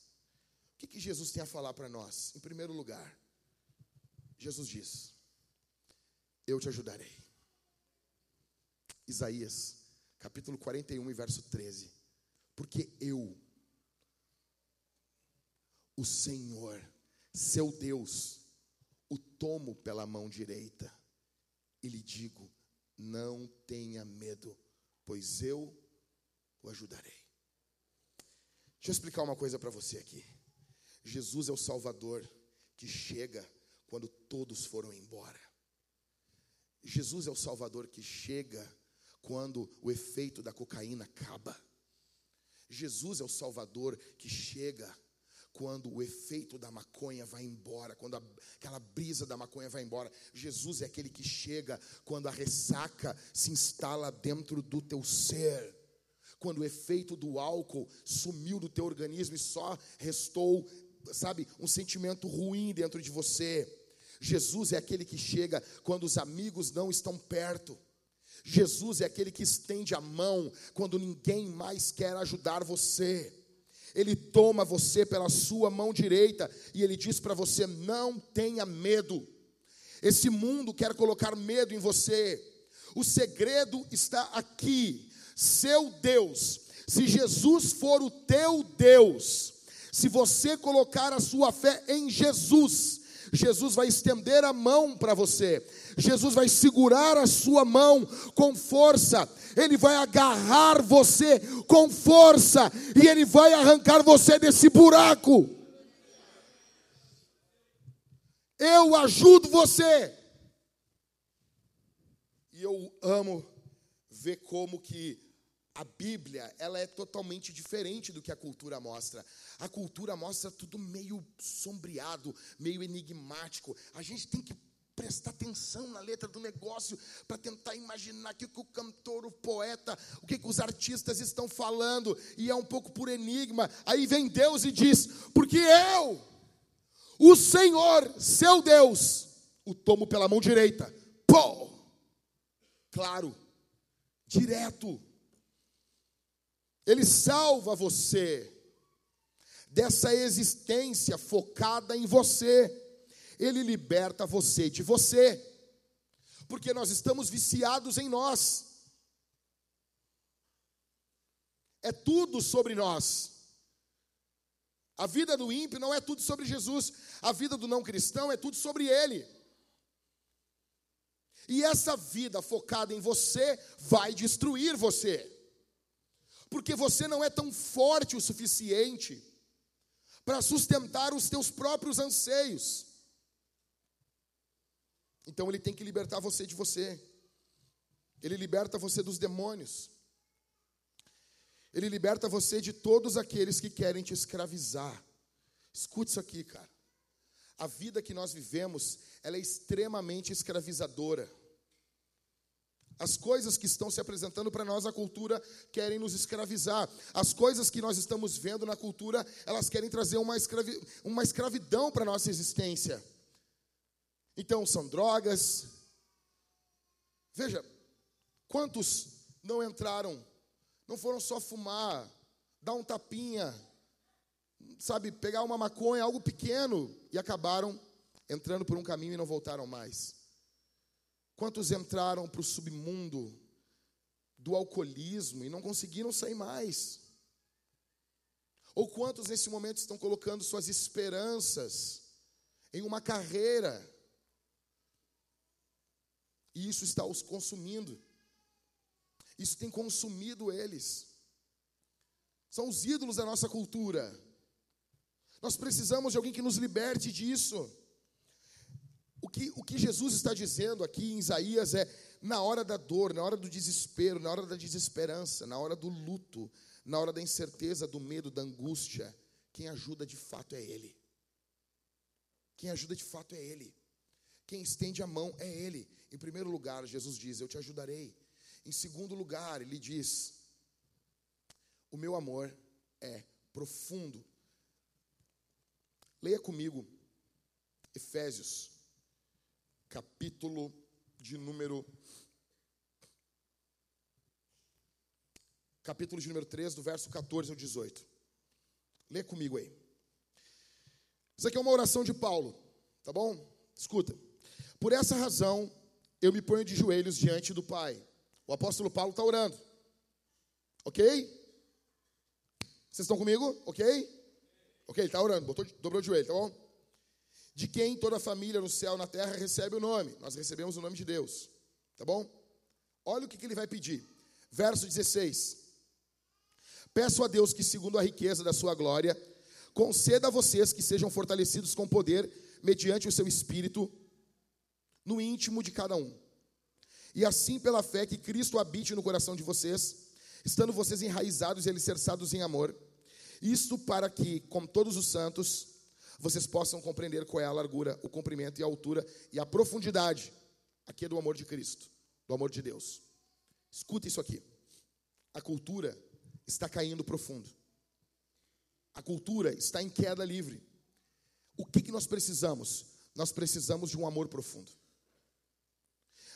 O que, que Jesus tem a falar para nós? Em primeiro lugar, Jesus diz: Eu te ajudarei. Isaías, capítulo 41 e verso 13. Porque eu, o Senhor, seu Deus, o tomo pela mão direita e lhe digo: não tenha medo, pois eu o ajudarei. Deixa eu explicar uma coisa para você aqui. Jesus é o Salvador que chega quando todos foram embora. Jesus é o Salvador que chega quando o efeito da cocaína acaba. Jesus é o Salvador que chega quando o efeito da maconha vai embora, quando a, aquela brisa da maconha vai embora. Jesus é aquele que chega quando a ressaca se instala dentro do teu ser. Quando o efeito do álcool sumiu do teu organismo e só restou, sabe, um sentimento ruim dentro de você. Jesus é aquele que chega quando os amigos não estão perto. Jesus é aquele que estende a mão quando ninguém mais quer ajudar você. Ele toma você pela sua mão direita e ele diz para você: não tenha medo. Esse mundo quer colocar medo em você. O segredo está aqui. Seu Deus, se Jesus for o teu Deus, se você colocar a sua fé em Jesus, Jesus vai estender a mão para você, Jesus vai segurar a sua mão com força, Ele vai agarrar você com força e Ele vai arrancar você desse buraco. Eu ajudo você. E eu amo ver como que a Bíblia, ela é totalmente diferente do que a cultura mostra. A cultura mostra tudo meio sombreado, meio enigmático. A gente tem que prestar atenção na letra do negócio para tentar imaginar o que o cantor, o poeta, o que, que os artistas estão falando, e é um pouco por enigma. Aí vem Deus e diz: Porque eu, o Senhor, seu Deus, o tomo pela mão direita. Pô! Claro, direto ele salva você dessa existência focada em você. Ele liberta você de você. Porque nós estamos viciados em nós. É tudo sobre nós. A vida do ímpio não é tudo sobre Jesus. A vida do não cristão é tudo sobre ele. E essa vida focada em você vai destruir você porque você não é tão forte o suficiente para sustentar os teus próprios anseios. Então ele tem que libertar você de você. Ele liberta você dos demônios. Ele liberta você de todos aqueles que querem te escravizar. Escute isso aqui, cara. A vida que nós vivemos, ela é extremamente escravizadora. As coisas que estão se apresentando para nós, a cultura querem nos escravizar. As coisas que nós estamos vendo na cultura, elas querem trazer uma, escravi uma escravidão para a nossa existência. Então, são drogas. Veja, quantos não entraram, não foram só fumar, dar um tapinha, sabe, pegar uma maconha, algo pequeno, e acabaram entrando por um caminho e não voltaram mais. Quantos entraram para o submundo do alcoolismo e não conseguiram sair mais? Ou quantos nesse momento estão colocando suas esperanças em uma carreira e isso está os consumindo? Isso tem consumido eles. São os ídolos da nossa cultura. Nós precisamos de alguém que nos liberte disso. O que, o que Jesus está dizendo aqui em Isaías é: na hora da dor, na hora do desespero, na hora da desesperança, na hora do luto, na hora da incerteza, do medo, da angústia, quem ajuda de fato é Ele. Quem ajuda de fato é Ele. Quem estende a mão é Ele. Em primeiro lugar, Jesus diz: Eu te ajudarei. Em segundo lugar, Ele diz: O meu amor é profundo. Leia comigo Efésios, capítulo de número. Capítulo de número 3, do verso 14 ao 18. Leia comigo aí. Isso aqui é uma oração de Paulo, tá bom? Escuta. Por essa razão, eu me ponho de joelhos diante do Pai. O apóstolo Paulo está orando. Ok? Vocês estão comigo? Ok? Ok, ele está orando, botou, dobrou o joelho, tá bom? De quem toda família no céu, na terra, recebe o nome. Nós recebemos o nome de Deus. Tá bom? Olha o que, que ele vai pedir. Verso 16. Peço a Deus que, segundo a riqueza da sua glória, conceda a vocês que sejam fortalecidos com poder, mediante o seu espírito, no íntimo de cada um. E assim, pela fé, que Cristo habite no coração de vocês, estando vocês enraizados e alicerçados em amor. Isto para que, como todos os santos, vocês possam compreender qual é a largura, o comprimento e a altura e a profundidade. Aqui é do amor de Cristo, do amor de Deus. Escuta isso aqui. A cultura está caindo profundo. A cultura está em queda livre. O que, que nós precisamos? Nós precisamos de um amor profundo.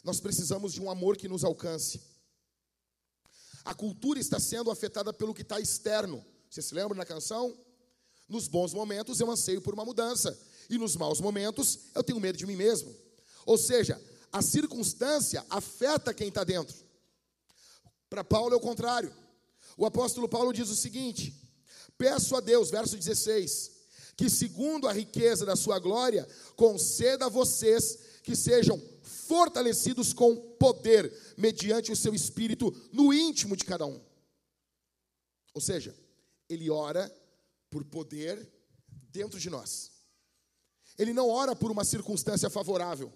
Nós precisamos de um amor que nos alcance. A cultura está sendo afetada pelo que está externo. Você se lembra na canção? Nos bons momentos eu anseio por uma mudança, e nos maus momentos eu tenho medo de mim mesmo. Ou seja, a circunstância afeta quem está dentro. Para Paulo é o contrário. O apóstolo Paulo diz o seguinte: Peço a Deus, verso 16, que segundo a riqueza da sua glória, conceda a vocês que sejam fortalecidos com poder, mediante o seu espírito, no íntimo de cada um. Ou seja, ele ora por poder dentro de nós. Ele não ora por uma circunstância favorável.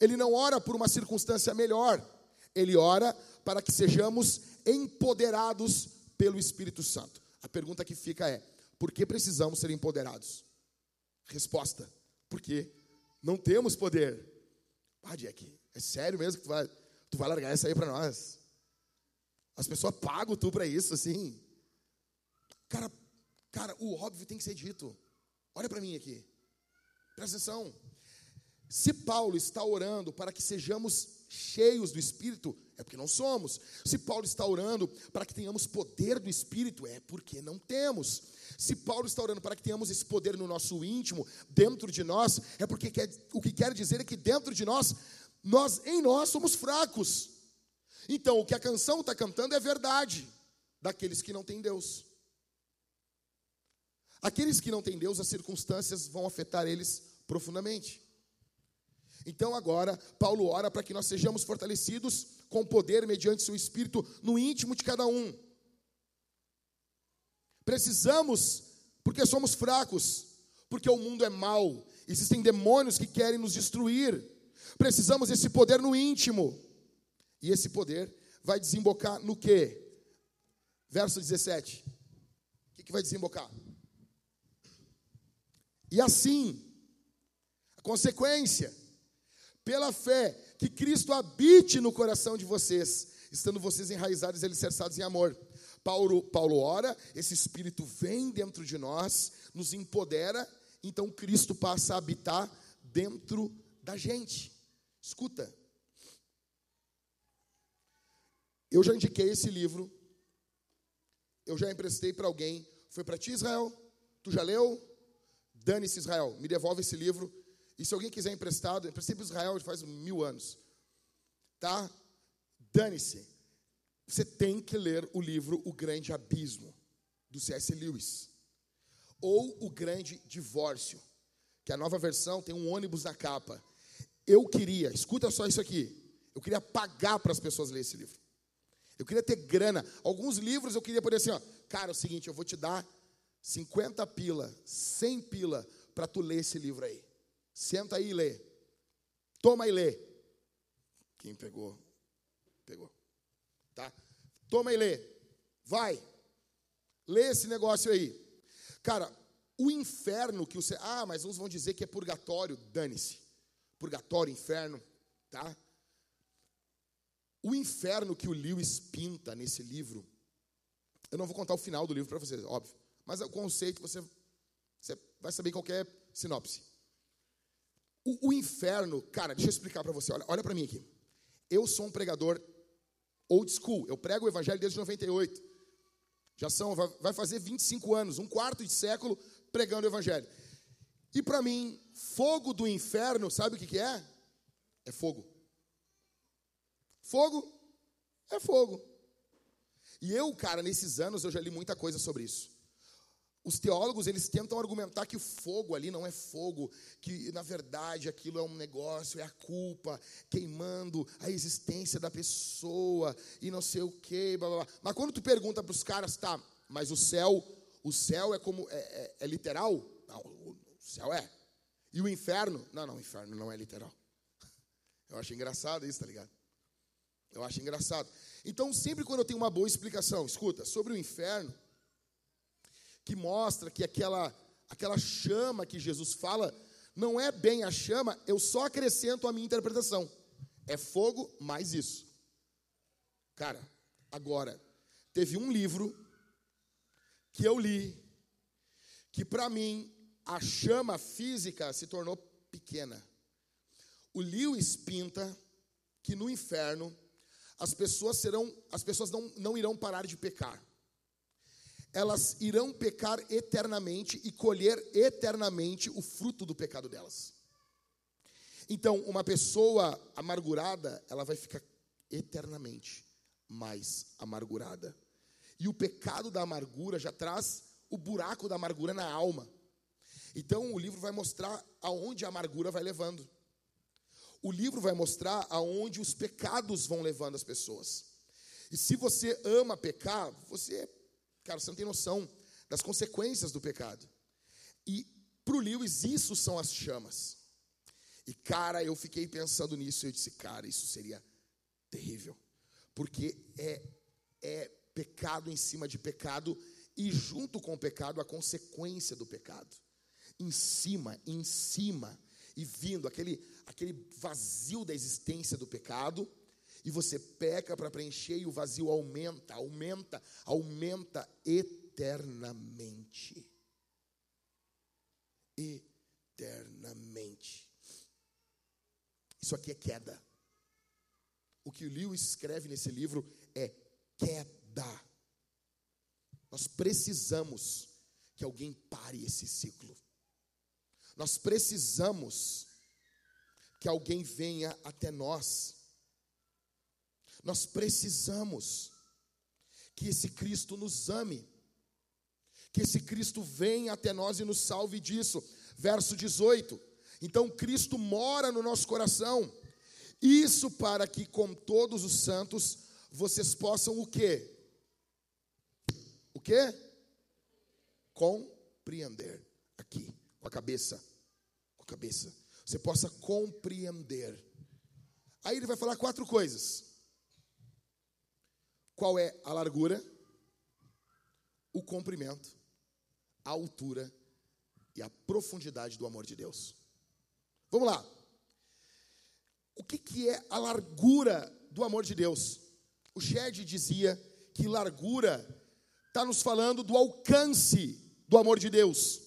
Ele não ora por uma circunstância melhor. Ele ora para que sejamos empoderados pelo Espírito Santo. A pergunta que fica é: por que precisamos ser empoderados? Resposta: porque não temos poder. Ah, Jack, é sério mesmo que tu vai, tu vai largar essa aí para nós? As pessoas pagam tu para isso, assim. Cara, cara, o óbvio tem que ser dito. Olha para mim aqui. Presta atenção. Se Paulo está orando para que sejamos cheios do Espírito, é porque não somos. Se Paulo está orando para que tenhamos poder do Espírito, é porque não temos. Se Paulo está orando para que tenhamos esse poder no nosso íntimo, dentro de nós, é porque quer, o que quer dizer é que dentro de nós, nós em nós somos fracos. Então, o que a canção está cantando é verdade daqueles que não têm Deus. Aqueles que não têm Deus, as circunstâncias vão afetar eles profundamente. Então agora, Paulo ora para que nós sejamos fortalecidos com poder mediante seu espírito no íntimo de cada um. Precisamos, porque somos fracos, porque o mundo é mau, existem demônios que querem nos destruir. Precisamos desse poder no íntimo. E esse poder vai desembocar no quê? Verso 17. O que, que vai desembocar? E assim, a consequência pela fé, que Cristo habite no coração de vocês, estando vocês enraizados e alicerçados em amor. Paulo, Paulo ora, esse Espírito vem dentro de nós, nos empodera, então Cristo passa a habitar dentro da gente. Escuta, eu já indiquei esse livro, eu já emprestei para alguém, foi para ti, Israel? Tu já leu? Dane-se, Israel, me devolve esse livro, e se alguém quiser emprestado, emprestei para Israel faz mil anos. Tá? Dane-se. Você tem que ler o livro O Grande Abismo, do C.S. Lewis. Ou O Grande Divórcio, que a nova versão tem um ônibus na capa. Eu queria, escuta só isso aqui, eu queria pagar para as pessoas lerem esse livro. Eu queria ter grana. Alguns livros eu queria poder assim, ó, cara, é o seguinte, eu vou te dar 50 pila, 100 pila para tu ler esse livro aí. Senta aí e lê. Toma e lê. Quem pegou? Pegou. Tá? Toma e lê. Vai. Lê esse negócio aí. Cara, o inferno que você. Ah, mas uns vão dizer que é purgatório. Dane-se. Purgatório, inferno. Tá? O inferno que o Lewis pinta nesse livro. Eu não vou contar o final do livro para vocês, óbvio. Mas o conceito você, você vai saber qualquer sinopse. O, o inferno, cara, deixa eu explicar para você. Olha, olha para mim aqui. Eu sou um pregador old school. Eu prego o evangelho desde 98. Já são, vai fazer 25 anos, um quarto de século pregando o evangelho. E para mim, fogo do inferno, sabe o que, que é? É fogo. Fogo é fogo. E eu, cara, nesses anos eu já li muita coisa sobre isso. Os teólogos, eles tentam argumentar que o fogo ali não é fogo, que na verdade aquilo é um negócio, é a culpa queimando a existência da pessoa e não sei o que, blá, blá, blá. Mas quando tu pergunta para os caras, tá, mas o céu, o céu é como, é, é, é literal? Não, o céu é. E o inferno? Não, não, o inferno não é literal. Eu acho engraçado isso, tá ligado? Eu acho engraçado. Então, sempre quando eu tenho uma boa explicação, escuta, sobre o inferno, que mostra que aquela, aquela chama que Jesus fala não é bem a chama, eu só acrescento a minha interpretação. É fogo mais isso. Cara, agora, teve um livro que eu li, que para mim a chama física se tornou pequena. O Lewis pinta que no inferno as pessoas serão, as pessoas não, não irão parar de pecar elas irão pecar eternamente e colher eternamente o fruto do pecado delas. Então, uma pessoa amargurada, ela vai ficar eternamente mais amargurada. E o pecado da amargura já traz o buraco da amargura na alma. Então, o livro vai mostrar aonde a amargura vai levando. O livro vai mostrar aonde os pecados vão levando as pessoas. E se você ama pecar, você Cara, você não tem noção das consequências do pecado. E para o Lewis, isso são as chamas. E, cara, eu fiquei pensando nisso e eu disse, cara, isso seria terrível. Porque é, é pecado em cima de pecado e, junto com o pecado, a consequência do pecado. Em cima, em cima, e vindo aquele, aquele vazio da existência do pecado e você peca para preencher e o vazio aumenta, aumenta, aumenta eternamente. Eternamente. Isso aqui é queda. O que o Lewis escreve nesse livro é queda. Nós precisamos que alguém pare esse ciclo. Nós precisamos que alguém venha até nós nós precisamos que esse Cristo nos ame, que esse Cristo venha até nós e nos salve disso. Verso 18. Então Cristo mora no nosso coração. Isso para que com todos os santos vocês possam o quê? O quê? Compreender. Aqui, com a cabeça. Com a cabeça. Você possa compreender. Aí ele vai falar quatro coisas qual é a largura, o comprimento, a altura e a profundidade do amor de Deus. Vamos lá. O que, que é a largura do amor de Deus? O Shed dizia que largura está nos falando do alcance do amor de Deus.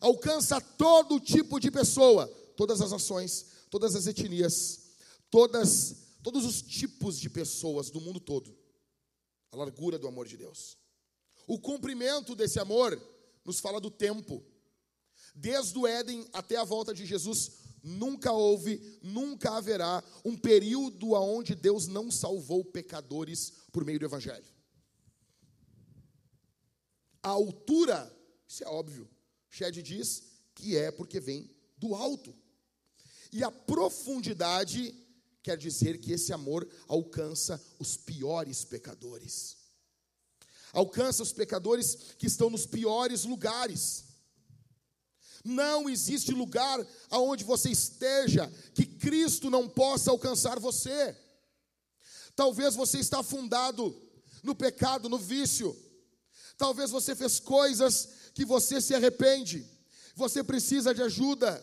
Alcança todo tipo de pessoa, todas as nações, todas as etnias, todas, todos os tipos de pessoas do mundo todo a largura do amor de Deus. O cumprimento desse amor nos fala do tempo. Desde o Éden até a volta de Jesus, nunca houve, nunca haverá um período onde Deus não salvou pecadores por meio do Evangelho. A altura, isso é óbvio, Shed diz que é porque vem do alto. E a profundidade, quer dizer que esse amor alcança os piores pecadores. Alcança os pecadores que estão nos piores lugares. Não existe lugar aonde você esteja que Cristo não possa alcançar você. Talvez você está afundado no pecado, no vício. Talvez você fez coisas que você se arrepende. Você precisa de ajuda.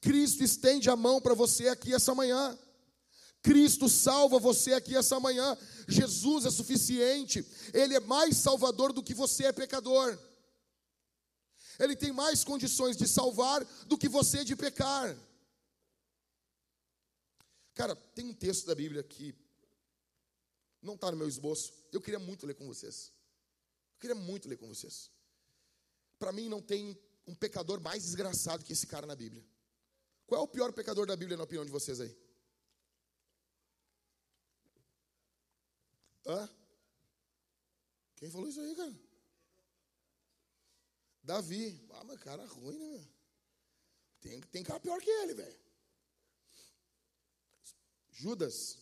Cristo estende a mão para você aqui essa manhã. Cristo salva você aqui essa manhã. Jesus é suficiente. Ele é mais salvador do que você é pecador. Ele tem mais condições de salvar do que você de pecar. Cara, tem um texto da Bíblia que não está no meu esboço. Eu queria muito ler com vocês. Eu queria muito ler com vocês. Para mim, não tem um pecador mais desgraçado que esse cara na Bíblia. Qual é o pior pecador da Bíblia, na opinião de vocês aí? Hã? Quem falou isso aí, cara? Davi. Ah, mas cara ruim, né? Tem, tem cara pior que ele, velho. Judas.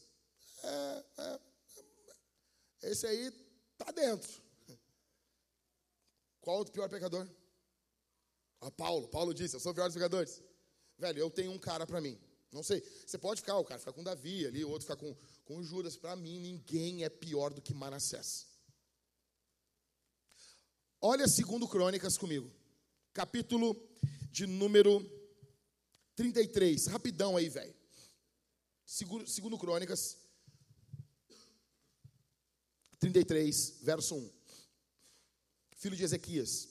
É, é, é, esse aí tá dentro. Qual o pior pecador? Ah, Paulo. Paulo disse: Eu sou o pior dos pecadores. Velho, eu tenho um cara para mim. Não sei. Você pode ficar, o cara fica com Davi ali, o outro fica com, com Judas. Para mim, ninguém é pior do que Manassés. Olha segundo Crônicas comigo. Capítulo de número 33. Rapidão aí, velho. Segundo, segundo Crônicas 33, verso 1. Filho de Ezequias.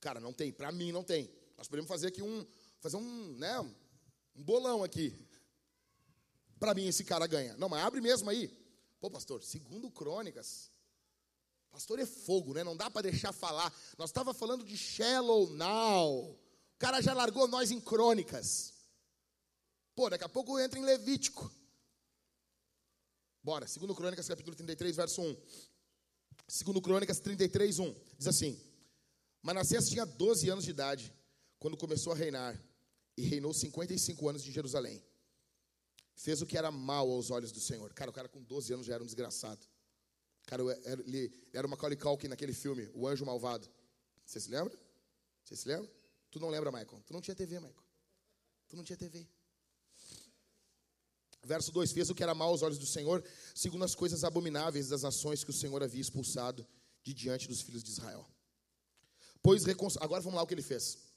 Cara, não tem. Para mim não tem. Nós podemos fazer aqui um, fazer um, né, um bolão aqui. Para mim esse cara ganha. Não, mas abre mesmo aí. Pô, pastor, segundo Crônicas. Pastor é fogo, né? Não dá para deixar falar. Nós estava falando de Shallow Now. O cara já largou nós em Crônicas. Pô, daqui a pouco entra em Levítico. Bora, segundo Crônicas, capítulo 33, verso 1. Segundo Crônicas 33, 1. Diz assim: Manassés tinha 12 anos de idade quando começou a reinar e reinou 55 anos em Jerusalém. Fez o que era mal aos olhos do Senhor. Cara, o cara com 12 anos já era um desgraçado. Cara, ele era uma Macaulay Culkin naquele filme, O Anjo Malvado. Você se lembra? Você se lembra? Tu não lembra, Michael? Tu não tinha TV, Michael. Tu não tinha TV. Verso 2: Fez o que era mal aos olhos do Senhor, segundo as coisas abomináveis das nações que o Senhor havia expulsado de diante dos filhos de Israel. Pois, agora vamos lá o que ele fez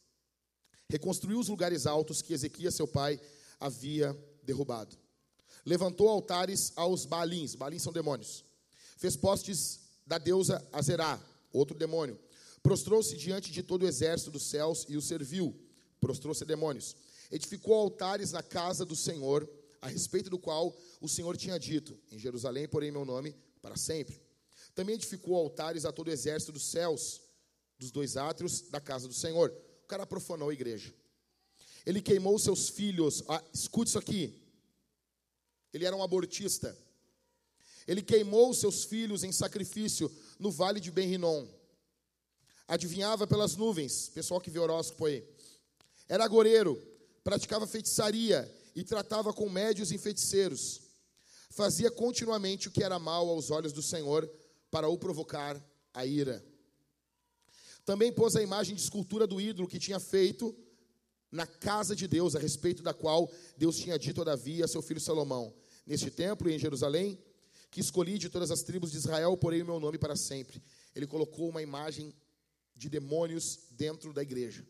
reconstruiu os lugares altos que Ezequias, seu pai, havia derrubado. Levantou altares aos Baalins, Baalins são demônios. Fez postes da deusa Azerá, outro demônio. Prostrou-se diante de todo o exército dos céus e o serviu. Prostrou-se a demônios. Edificou altares na casa do Senhor, a respeito do qual o Senhor tinha dito: Em Jerusalém, porém, meu nome para sempre. Também edificou altares a todo o exército dos céus, dos dois átrios da casa do Senhor o cara profanou a igreja. Ele queimou seus filhos. Ah, escute isso aqui. Ele era um abortista. Ele queimou seus filhos em sacrifício no vale de Ben-Rinom. Adivinhava pelas nuvens, pessoal que vê horóscopo aí. Era agoreiro, praticava feitiçaria e tratava com médios e feiticeiros. Fazia continuamente o que era mal aos olhos do Senhor para o provocar a ira. Também pôs a imagem de escultura do ídolo que tinha feito na casa de Deus, a respeito da qual Deus tinha dito a Davi e a seu filho Salomão: Neste templo e em Jerusalém, que escolhi de todas as tribos de Israel, porém o meu nome para sempre. Ele colocou uma imagem de demônios dentro da igreja.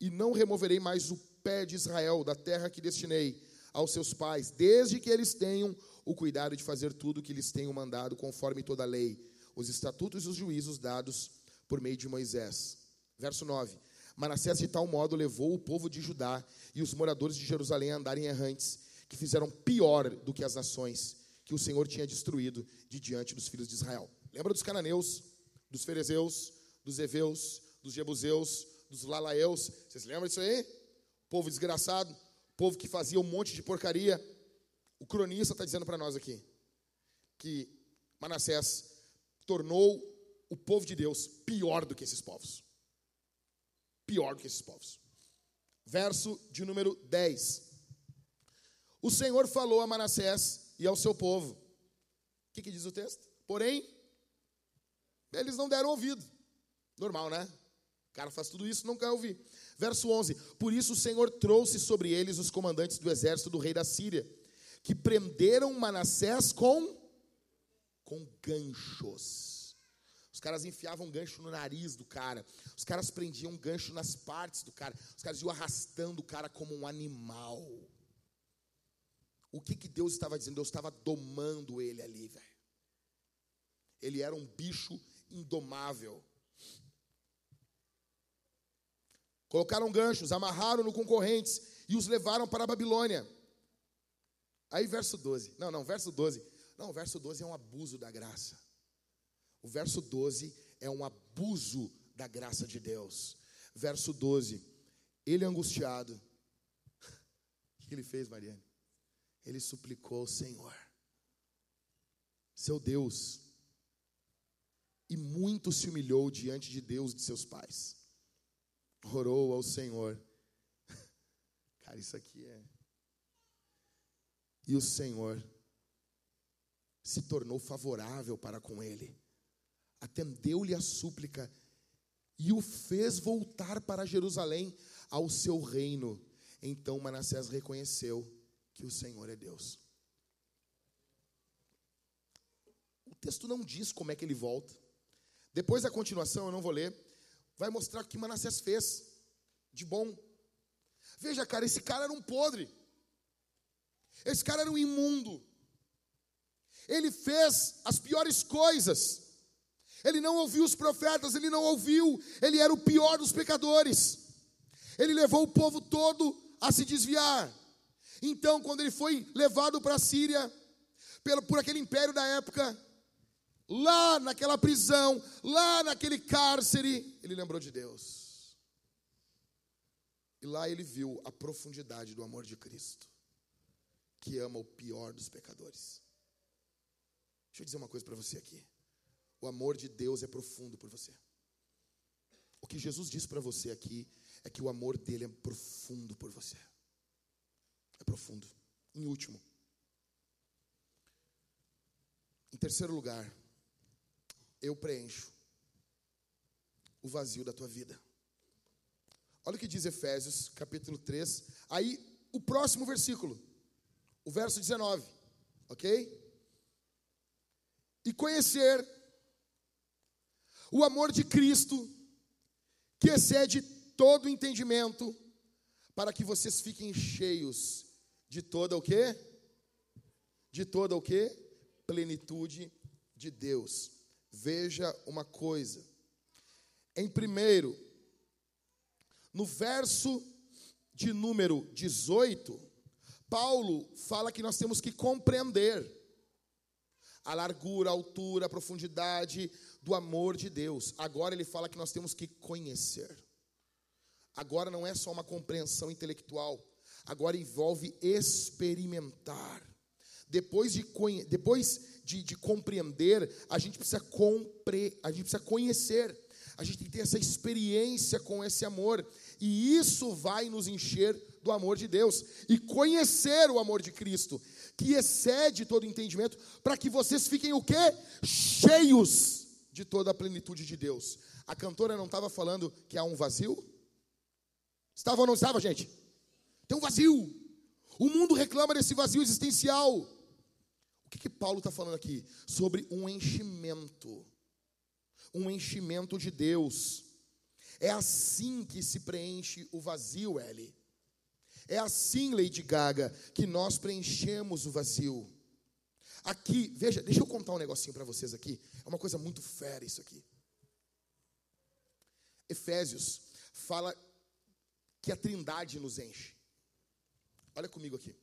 E não removerei mais o pé de Israel da terra que destinei aos seus pais, desde que eles tenham o cuidado de fazer tudo o que lhes tenho mandado, conforme toda a lei os estatutos e os juízos dados por meio de Moisés. Verso 9: Manassés de tal modo levou o povo de Judá e os moradores de Jerusalém a andarem errantes, que fizeram pior do que as nações que o Senhor tinha destruído de diante dos filhos de Israel. Lembra dos cananeus, dos ferezeus, dos heveus, dos jebuseus, dos lalaeus? Vocês lembram disso aí? Povo desgraçado, povo que fazia um monte de porcaria. O cronista está dizendo para nós aqui que Manassés tornou o povo de Deus pior do que esses povos. Pior do que esses povos. Verso de número 10. o Senhor falou a Manassés e ao seu povo. O que, que diz o texto? Porém, eles não deram ouvido. Normal, né? O cara faz tudo isso, não quer ouvir. Verso 11: Por isso o Senhor trouxe sobre eles os comandantes do exército do rei da Síria, que prenderam Manassés com com ganchos. Os caras enfiavam gancho no nariz do cara. Os caras prendiam gancho nas partes do cara. Os caras iam arrastando o cara como um animal. O que, que Deus estava dizendo? Deus estava domando ele ali, velho. Ele era um bicho indomável. Colocaram ganchos, amarraram-no com correntes e os levaram para a Babilônia. Aí, verso 12. Não, não, verso 12. Não, verso 12 é um abuso da graça. O verso 12 é um abuso da graça de Deus. Verso 12. Ele angustiado. O que ele fez, Mariane? Ele suplicou ao Senhor, seu Deus, e muito se humilhou diante de Deus de seus pais. Orou ao Senhor. Cara, isso aqui é. E o Senhor se tornou favorável para com ele, atendeu-lhe a súplica e o fez voltar para Jerusalém ao seu reino. Então Manassés reconheceu que o Senhor é Deus. O texto não diz como é que ele volta. Depois da continuação, eu não vou ler, vai mostrar o que Manassés fez de bom. Veja, cara, esse cara era um podre. Esse cara era um imundo. Ele fez as piores coisas. Ele não ouviu os profetas, ele não ouviu, ele era o pior dos pecadores. Ele levou o povo todo a se desviar. Então, quando ele foi levado para a Síria, pelo, por aquele império da época, lá naquela prisão, lá naquele cárcere, ele lembrou de Deus. E lá ele viu a profundidade do amor de Cristo, que ama o pior dos pecadores. Deixa eu dizer uma coisa para você aqui. O amor de Deus é profundo por você. O que Jesus disse para você aqui é que o amor dele é profundo por você. É profundo. Em último. Em terceiro lugar, eu preencho o vazio da tua vida. Olha o que diz Efésios, capítulo 3. Aí, o próximo versículo, o verso 19, ok? e conhecer o amor de Cristo, que excede todo entendimento, para que vocês fiquem cheios de toda o quê? De toda o quê? Plenitude de Deus. Veja uma coisa. Em primeiro, no verso de número 18, Paulo fala que nós temos que compreender a largura, a altura, a profundidade do amor de Deus. Agora ele fala que nós temos que conhecer. Agora não é só uma compreensão intelectual, agora envolve experimentar. Depois de, depois de, de compreender, a gente precisa compre, a gente precisa conhecer. A gente tem que ter essa experiência com esse amor. E isso vai nos encher do amor de Deus. E conhecer o amor de Cristo que excede todo entendimento, para que vocês fiquem o quê? Cheios de toda a plenitude de Deus. A cantora não estava falando que há um vazio? Estava ou não estava, gente? Tem um vazio. O mundo reclama desse vazio existencial. O que, que Paulo está falando aqui? Sobre um enchimento. Um enchimento de Deus. É assim que se preenche o vazio, Ellie. É assim, Lady Gaga, que nós preenchemos o vazio. Aqui, veja, deixa eu contar um negocinho para vocês aqui. É uma coisa muito fera isso aqui. Efésios fala que a Trindade nos enche. Olha comigo aqui.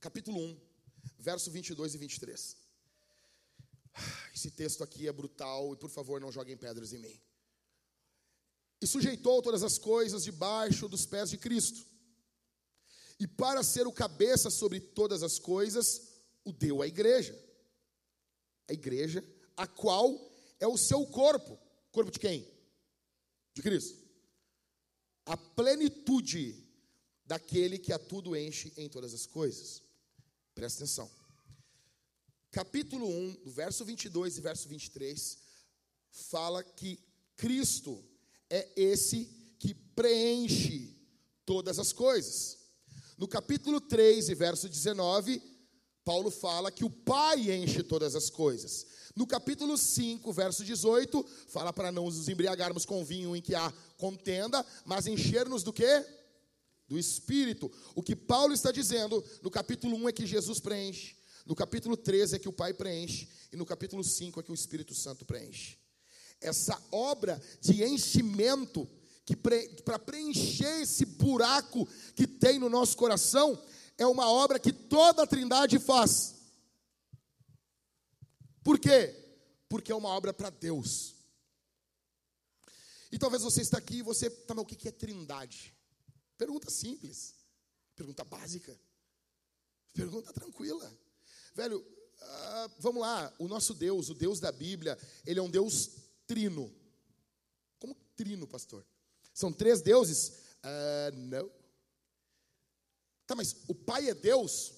Capítulo 1, verso 22 e 23. Esse texto aqui é brutal e por favor não joguem pedras em mim e sujeitou todas as coisas debaixo dos pés de Cristo. E para ser o cabeça sobre todas as coisas, o deu à igreja. A igreja, a qual é o seu corpo. Corpo de quem? De Cristo. A plenitude daquele que a tudo enche em todas as coisas. Presta atenção. Capítulo 1, do verso 22 e verso 23, fala que Cristo é esse que preenche todas as coisas. No capítulo 3 e verso 19, Paulo fala que o Pai enche todas as coisas. No capítulo 5, verso 18, fala para não nos embriagarmos com vinho em que há contenda, mas encher-nos do quê? Do Espírito. O que Paulo está dizendo no capítulo 1 é que Jesus preenche, no capítulo 13 é que o Pai preenche, e no capítulo 5 é que o Espírito Santo preenche. Essa obra de enchimento, que para preencher esse buraco que tem no nosso coração, é uma obra que toda a Trindade faz. Por quê? Porque é uma obra para Deus. E talvez você está aqui e você, tá, mas o que é trindade? Pergunta simples, pergunta básica, pergunta tranquila. Velho, uh, vamos lá, o nosso Deus, o Deus da Bíblia, ele é um Deus trino. Como trino, pastor? São três deuses? Uh, não. Tá, mas o Pai é Deus?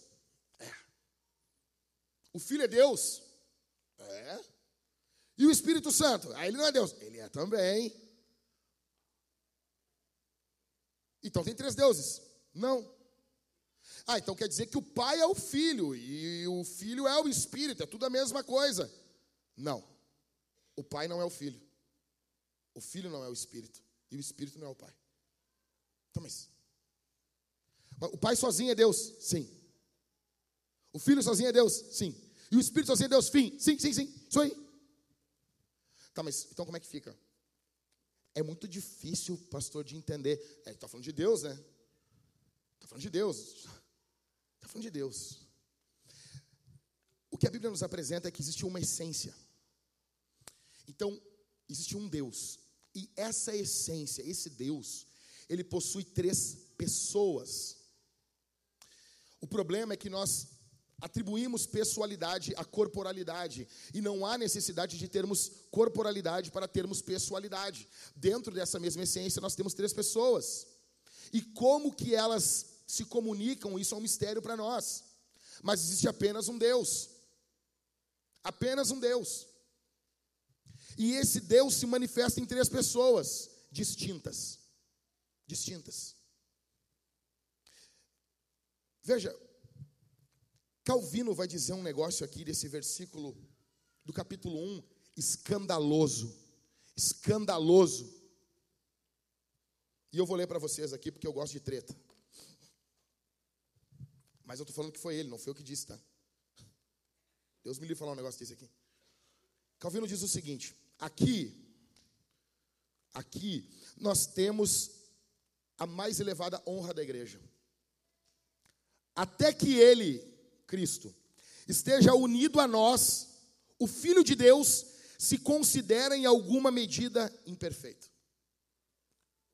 É. O Filho é Deus? É. E o Espírito Santo? Ah, ele não é Deus. Ele é também. Então tem três deuses? Não. Ah, então quer dizer que o Pai é o Filho e o Filho é o Espírito, é tudo a mesma coisa. Não. O Pai não é o Filho. O Filho não é o Espírito. E o Espírito não é o Pai. Então, mas. O Pai sozinho é Deus? Sim. O Filho sozinho é Deus? Sim. E o Espírito sozinho é Deus? Fim. Sim, sim, sim. Isso aí. Tá, mas então como é que fica? É muito difícil, pastor, de entender. É, está falando de Deus, né? Está falando de Deus. Está falando de Deus. O que a Bíblia nos apresenta é que existe uma essência. Então, existe um Deus. E essa essência, esse Deus, ele possui três pessoas. O problema é que nós atribuímos pessoalidade à corporalidade e não há necessidade de termos corporalidade para termos pessoalidade. Dentro dessa mesma essência nós temos três pessoas. E como que elas se comunicam, isso é um mistério para nós. Mas existe apenas um Deus. Apenas um Deus. E esse Deus se manifesta em três pessoas distintas. Distintas. Veja, Calvino vai dizer um negócio aqui desse versículo do capítulo 1, escandaloso. Escandaloso. E eu vou ler para vocês aqui porque eu gosto de treta. Mas eu estou falando que foi ele, não foi eu que disse, tá? Deus me livre falar um negócio desse aqui. Calvino diz o seguinte: aqui, aqui, nós temos a mais elevada honra da igreja. Até que ele, Cristo, esteja unido a nós, o Filho de Deus se considera em alguma medida imperfeito.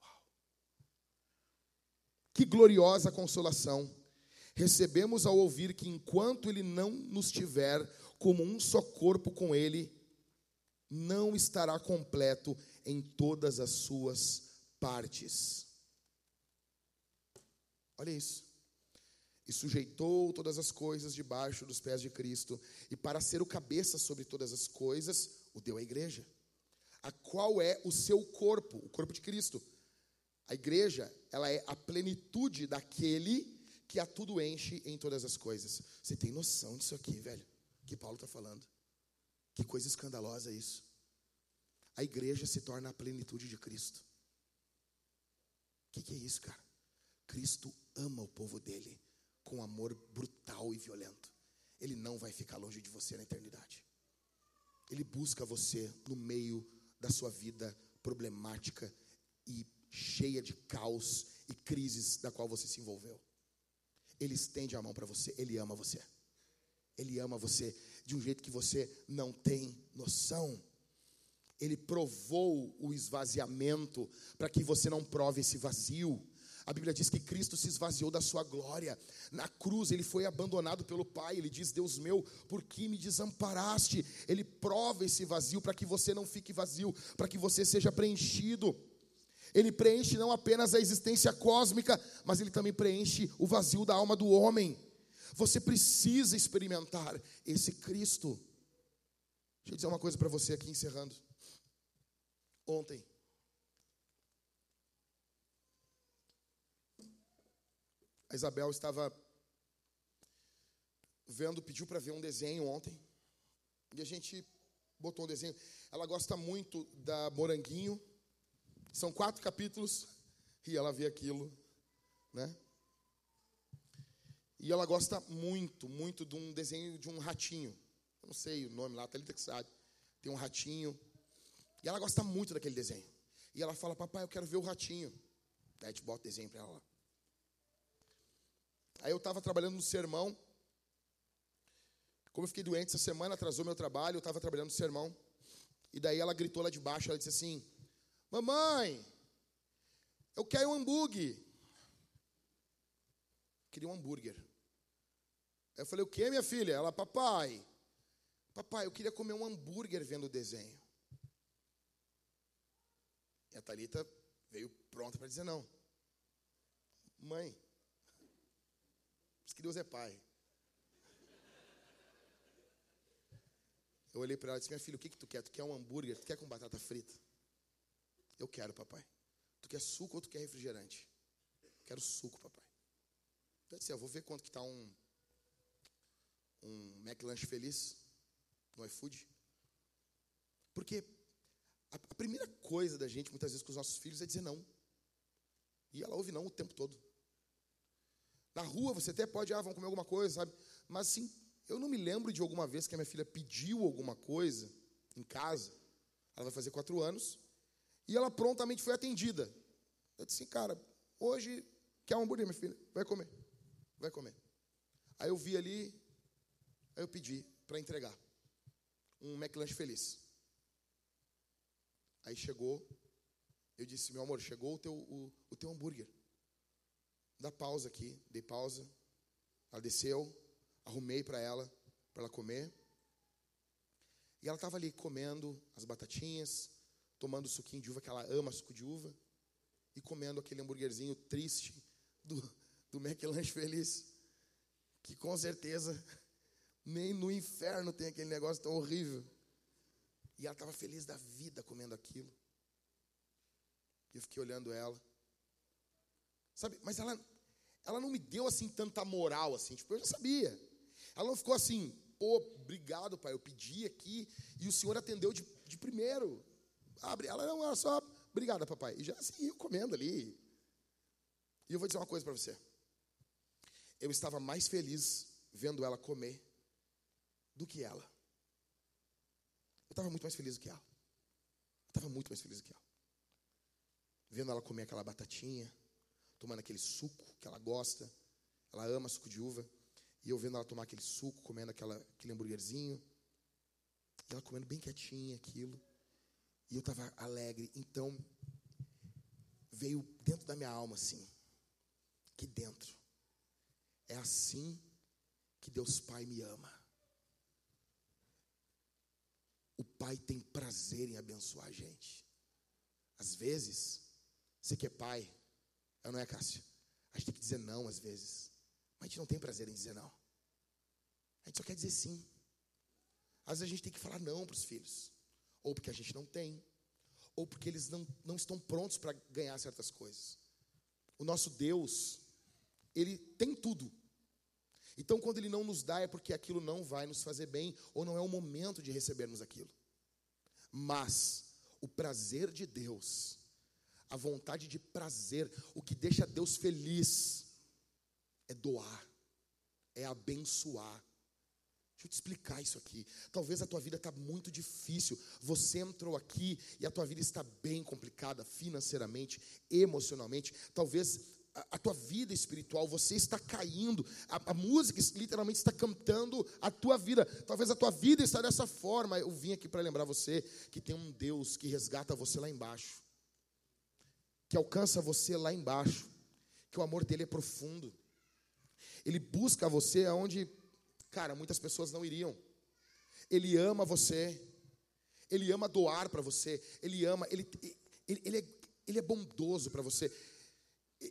Uau. Que gloriosa consolação recebemos ao ouvir que enquanto Ele não nos tiver como um só corpo com Ele, não estará completo em todas as suas partes. Olha isso e sujeitou todas as coisas debaixo dos pés de Cristo, e para ser o cabeça sobre todas as coisas, o deu à igreja. A qual é o seu corpo, o corpo de Cristo. A igreja, ela é a plenitude daquele que a tudo enche em todas as coisas. Você tem noção disso aqui, velho? Que Paulo está falando. Que coisa escandalosa é isso. A igreja se torna a plenitude de Cristo. O que, que é isso, cara? Cristo ama o povo dele com amor brutal e violento. Ele não vai ficar longe de você na eternidade. Ele busca você no meio da sua vida problemática e cheia de caos e crises da qual você se envolveu. Ele estende a mão para você, ele ama você. Ele ama você de um jeito que você não tem noção. Ele provou o esvaziamento para que você não prove esse vazio. A Bíblia diz que Cristo se esvaziou da sua glória. Na cruz ele foi abandonado pelo Pai. Ele diz: Deus meu, por que me desamparaste? Ele prova esse vazio para que você não fique vazio, para que você seja preenchido. Ele preenche não apenas a existência cósmica, mas ele também preenche o vazio da alma do homem. Você precisa experimentar esse Cristo. Deixa eu dizer uma coisa para você aqui, encerrando. Ontem, a Isabel estava vendo, pediu para ver um desenho ontem. E a gente botou um desenho. Ela gosta muito da Moranguinho. São quatro capítulos. E ela vê aquilo, né? E ela gosta muito, muito de um desenho de um ratinho. Eu não sei o nome lá, a Thalita que sabe. Tem um ratinho. E ela gosta muito daquele desenho. E ela fala, papai, eu quero ver o ratinho. Aí a gente bota o desenho para ela lá. Aí eu estava trabalhando no sermão. Como eu fiquei doente essa semana, atrasou meu trabalho, eu estava trabalhando no sermão. E daí ela gritou lá de baixo, ela disse assim: Mamãe, eu quero um hambúrguer. Queria um hambúrguer. Eu falei, o que, minha filha? Ela, papai, papai, eu queria comer um hambúrguer vendo o desenho. E a Thalita veio pronta para dizer não. Mãe, diz que Deus é pai. Eu olhei para ela e disse: Minha filha, o que, que tu quer? Tu quer um hambúrguer? Tu quer com batata frita? Eu quero, papai. Tu quer suco ou tu quer refrigerante? Quero suco, papai. Eu disse: Eu vou ver quanto que está um, um McLanche feliz no iFood. Porque a, a primeira coisa da gente, muitas vezes, com os nossos filhos é dizer não. E ela ouve não o tempo todo. Na rua você até pode, ah, vamos comer alguma coisa, sabe? Mas assim, eu não me lembro de alguma vez que a minha filha pediu alguma coisa em casa. Ela vai fazer quatro anos. E ela prontamente foi atendida. Eu disse assim, cara, hoje quer um hambúrguer, minha filha? Vai comer. Vai comer. Aí eu vi ali, aí eu pedi para entregar. Um McLanche feliz. Aí chegou, eu disse, meu amor, chegou o teu, o, o teu hambúrguer. Dá pausa aqui, dei pausa. Ela desceu, arrumei para ela, para ela comer. E ela estava ali comendo as batatinhas, tomando o suquinho de uva, que ela ama suco de uva, e comendo aquele hambúrguerzinho triste do, do McLanche Feliz, que com certeza nem no inferno tem aquele negócio tão horrível. E ela estava feliz da vida comendo aquilo. E eu fiquei olhando ela. Sabe, mas ela, ela não me deu assim tanta moral assim, tipo, eu já sabia. Ela não ficou assim, pô, obrigado, pai, eu pedi aqui e o senhor atendeu de, de primeiro. Abre, ela não, era só, obrigada, papai. E já seguiu comendo ali. E eu vou dizer uma coisa para você. Eu estava mais feliz vendo ela comer do que ela. Eu estava muito mais feliz do que ela. Eu estava muito mais feliz do que ela. Vendo ela comer aquela batatinha, tomando aquele suco que ela gosta. Ela ama suco de uva. E eu vendo ela tomar aquele suco, comendo aquela, aquele hambúrguerzinho. E ela comendo bem quietinha aquilo. E eu estava alegre. Então, veio dentro da minha alma assim. Aqui dentro. É assim que Deus Pai me ama. O Pai tem prazer em abençoar a gente. Às vezes, você que é pai, não é, Cássio? A gente tem que dizer não às vezes. Mas a gente não tem prazer em dizer não. A gente só quer dizer sim. Às vezes a gente tem que falar não para os filhos. Ou porque a gente não tem. Ou porque eles não, não estão prontos para ganhar certas coisas. O nosso Deus, Ele tem tudo. Então, quando Ele não nos dá, é porque aquilo não vai nos fazer bem, ou não é o momento de recebermos aquilo. Mas, o prazer de Deus, a vontade de prazer, o que deixa Deus feliz, é doar, é abençoar. Deixa eu te explicar isso aqui. Talvez a tua vida está muito difícil. Você entrou aqui e a tua vida está bem complicada financeiramente, emocionalmente. Talvez a, a tua vida espiritual, você está caindo. A, a, música literalmente está cantando a tua vida. Talvez a tua vida está dessa forma. Eu vim aqui para lembrar você que tem um Deus que resgata você lá embaixo, que alcança você lá embaixo, que o amor dele é profundo. Ele busca você aonde, cara, muitas pessoas não iriam. Ele ama você. Ele ama doar para você. Ele ama, ele, ele, ele, é, ele é bondoso para você.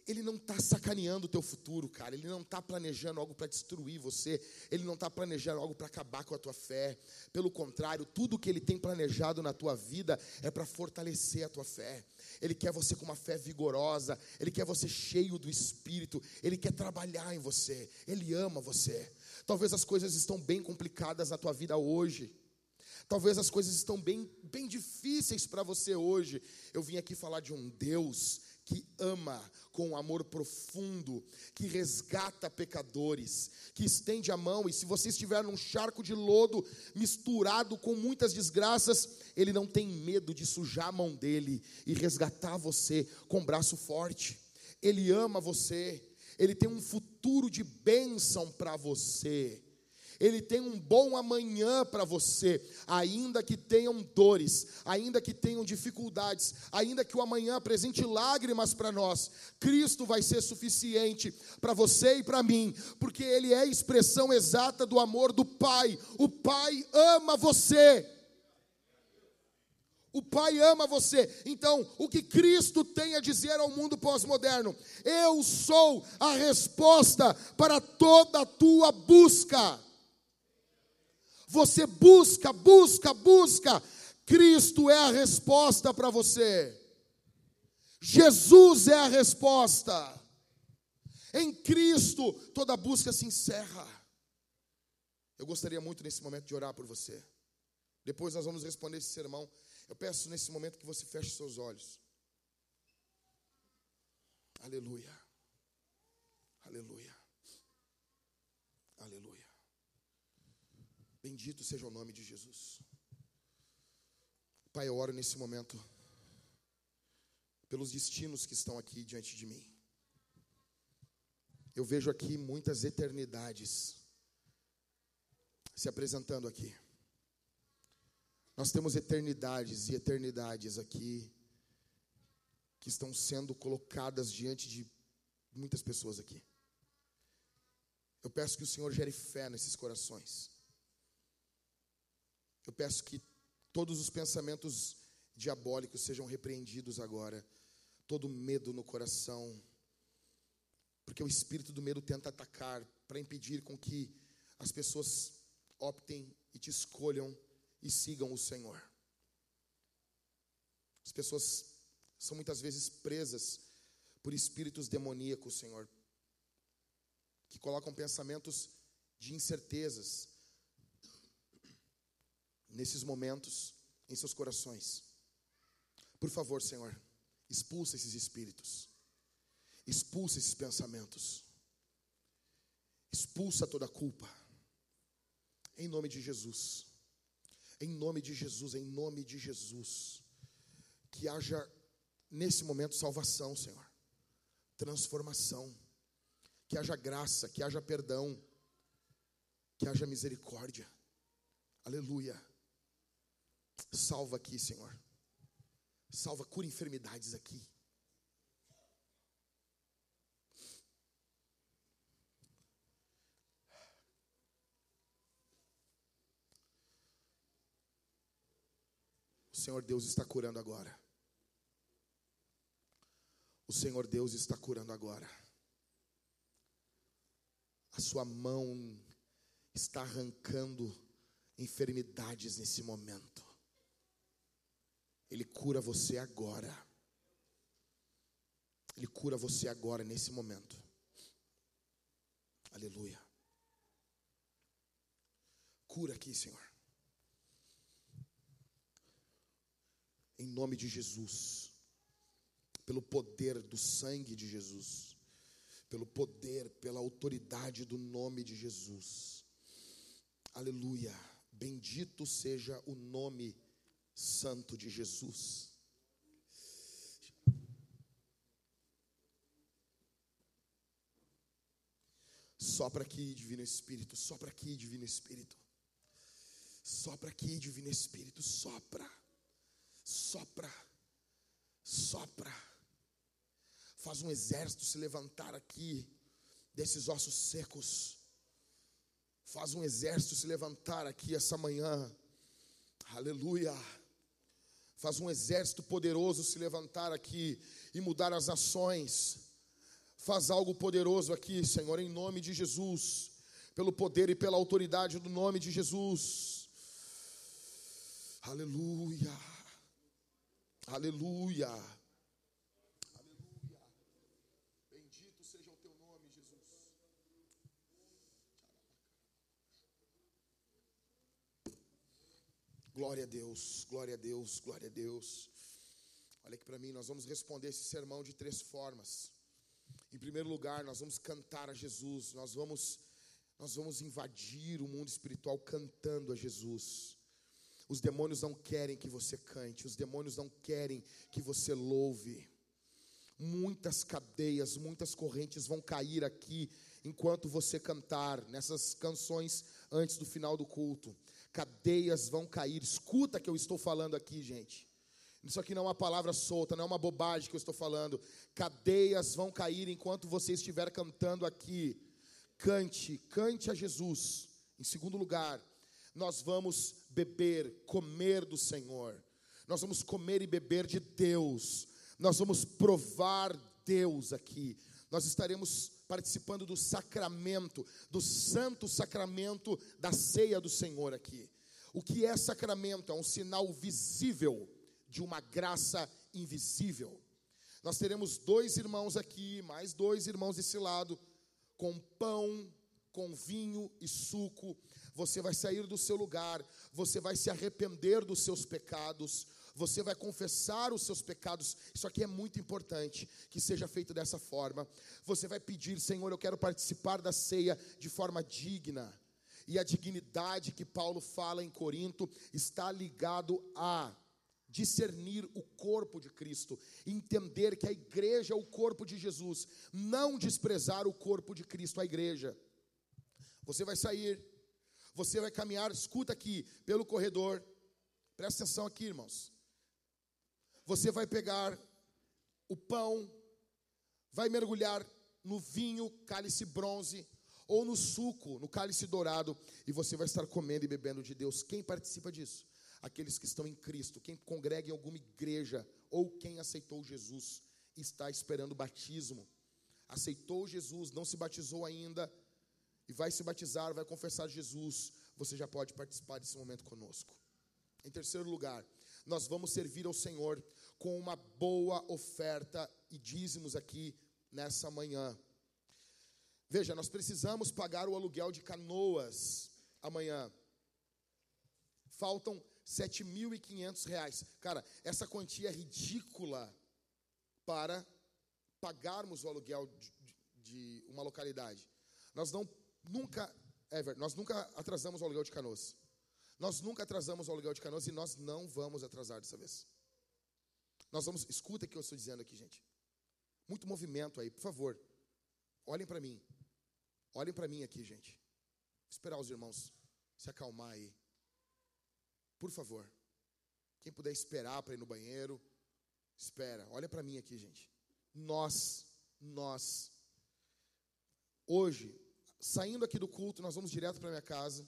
Ele não está sacaneando o teu futuro, cara. Ele não está planejando algo para destruir você. Ele não está planejando algo para acabar com a tua fé. Pelo contrário, tudo que ele tem planejado na tua vida é para fortalecer a tua fé. Ele quer você com uma fé vigorosa. Ele quer você cheio do Espírito. Ele quer trabalhar em você. Ele ama você. Talvez as coisas estão bem complicadas na tua vida hoje. Talvez as coisas estão bem, bem difíceis para você hoje. Eu vim aqui falar de um Deus que ama com um amor profundo, que resgata pecadores, que estende a mão, e se você estiver num charco de lodo misturado com muitas desgraças, ele não tem medo de sujar a mão dele e resgatar você com braço forte. Ele ama você, ele tem um futuro de bênção para você. Ele tem um bom amanhã para você, ainda que tenham dores, ainda que tenham dificuldades, ainda que o amanhã apresente lágrimas para nós. Cristo vai ser suficiente para você e para mim, porque Ele é a expressão exata do amor do Pai. O Pai ama você. O Pai ama você. Então, o que Cristo tem a dizer ao mundo pós-moderno? Eu sou a resposta para toda a tua busca. Você busca, busca, busca. Cristo é a resposta para você. Jesus é a resposta. Em Cristo toda busca se encerra. Eu gostaria muito nesse momento de orar por você. Depois nós vamos responder esse sermão. Eu peço nesse momento que você feche seus olhos. Aleluia. Aleluia. Aleluia. Bendito seja o nome de Jesus. Pai, eu oro nesse momento pelos destinos que estão aqui diante de mim. Eu vejo aqui muitas eternidades se apresentando aqui. Nós temos eternidades e eternidades aqui que estão sendo colocadas diante de muitas pessoas aqui. Eu peço que o Senhor gere fé nesses corações. Eu peço que todos os pensamentos diabólicos sejam repreendidos agora, todo medo no coração, porque o espírito do medo tenta atacar para impedir com que as pessoas optem e te escolham e sigam o Senhor. As pessoas são muitas vezes presas por espíritos demoníacos, Senhor, que colocam pensamentos de incertezas, nesses momentos em seus corações. Por favor, Senhor, expulsa esses espíritos, expulsa esses pensamentos, expulsa toda culpa, em nome de Jesus, em nome de Jesus, em nome de Jesus, que haja nesse momento salvação, Senhor, transformação, que haja graça, que haja perdão, que haja misericórdia, aleluia. Salva aqui, Senhor. Salva, cura enfermidades aqui. O Senhor Deus está curando agora. O Senhor Deus está curando agora. A sua mão está arrancando enfermidades nesse momento. Ele cura você agora. Ele cura você agora, nesse momento. Aleluia. Cura aqui, Senhor. Em nome de Jesus. Pelo poder do sangue de Jesus. Pelo poder, pela autoridade do nome de Jesus. Aleluia. Bendito seja o nome de santo de Jesus. Sopra aqui, Divino Espírito, sopra aqui, Divino Espírito. Sopra aqui, Divino Espírito, sopra, sopra, sopra. Faz um exército se levantar aqui desses ossos secos. Faz um exército se levantar aqui essa manhã. Aleluia Faz um exército poderoso se levantar aqui e mudar as ações. Faz algo poderoso aqui, Senhor, em nome de Jesus, pelo poder e pela autoridade do nome de Jesus. Aleluia. Aleluia. Bendito seja o teu nome, Jesus. Glória a Deus, glória a Deus, glória a Deus. Olha aqui para mim, nós vamos responder esse sermão de três formas. Em primeiro lugar, nós vamos cantar a Jesus, nós vamos nós vamos invadir o mundo espiritual cantando a Jesus. Os demônios não querem que você cante, os demônios não querem que você louve. Muitas cadeias, muitas correntes vão cair aqui enquanto você cantar nessas canções antes do final do culto cadeias vão cair. Escuta que eu estou falando aqui, gente. Isso aqui não é uma palavra solta, não é uma bobagem que eu estou falando. Cadeias vão cair enquanto você estiver cantando aqui. Cante, cante a Jesus. Em segundo lugar, nós vamos beber, comer do Senhor. Nós vamos comer e beber de Deus. Nós vamos provar Deus aqui. Nós estaremos participando do sacramento, do santo sacramento da ceia do Senhor aqui. O que é sacramento? É um sinal visível de uma graça invisível. Nós teremos dois irmãos aqui, mais dois irmãos desse lado, com pão, com vinho e suco. Você vai sair do seu lugar, você vai se arrepender dos seus pecados, você vai confessar os seus pecados. Isso aqui é muito importante que seja feito dessa forma. Você vai pedir, Senhor, eu quero participar da ceia de forma digna. E a dignidade que Paulo fala em Corinto está ligado a discernir o corpo de Cristo, entender que a igreja é o corpo de Jesus, não desprezar o corpo de Cristo, a igreja. Você vai sair, você vai caminhar, escuta aqui, pelo corredor, presta atenção aqui, irmãos. Você vai pegar o pão, vai mergulhar no vinho, cálice bronze, ou no suco, no cálice dourado, e você vai estar comendo e bebendo de Deus. Quem participa disso? Aqueles que estão em Cristo, quem congrega em alguma igreja, ou quem aceitou Jesus, está esperando o batismo. Aceitou Jesus, não se batizou ainda, e vai se batizar, vai confessar Jesus, você já pode participar desse momento conosco. Em terceiro lugar, nós vamos servir ao Senhor com uma boa oferta e dízimos aqui nessa manhã. Veja, nós precisamos pagar o aluguel de canoas amanhã. Faltam R$ reais. Cara, essa quantia é ridícula para pagarmos o aluguel de, de, de uma localidade. Nós não nunca, Ever, nós nunca atrasamos o aluguel de canoas. Nós nunca atrasamos o aluguel de canoas e nós não vamos atrasar dessa vez. Nós vamos, escuta o que eu estou dizendo aqui, gente. Muito movimento aí, por favor. Olhem para mim. Olhem para mim aqui, gente. Vou esperar os irmãos se acalmar aí. Por favor. Quem puder esperar para ir no banheiro, espera. Olha para mim aqui, gente. Nós, nós, hoje, saindo aqui do culto, nós vamos direto para minha casa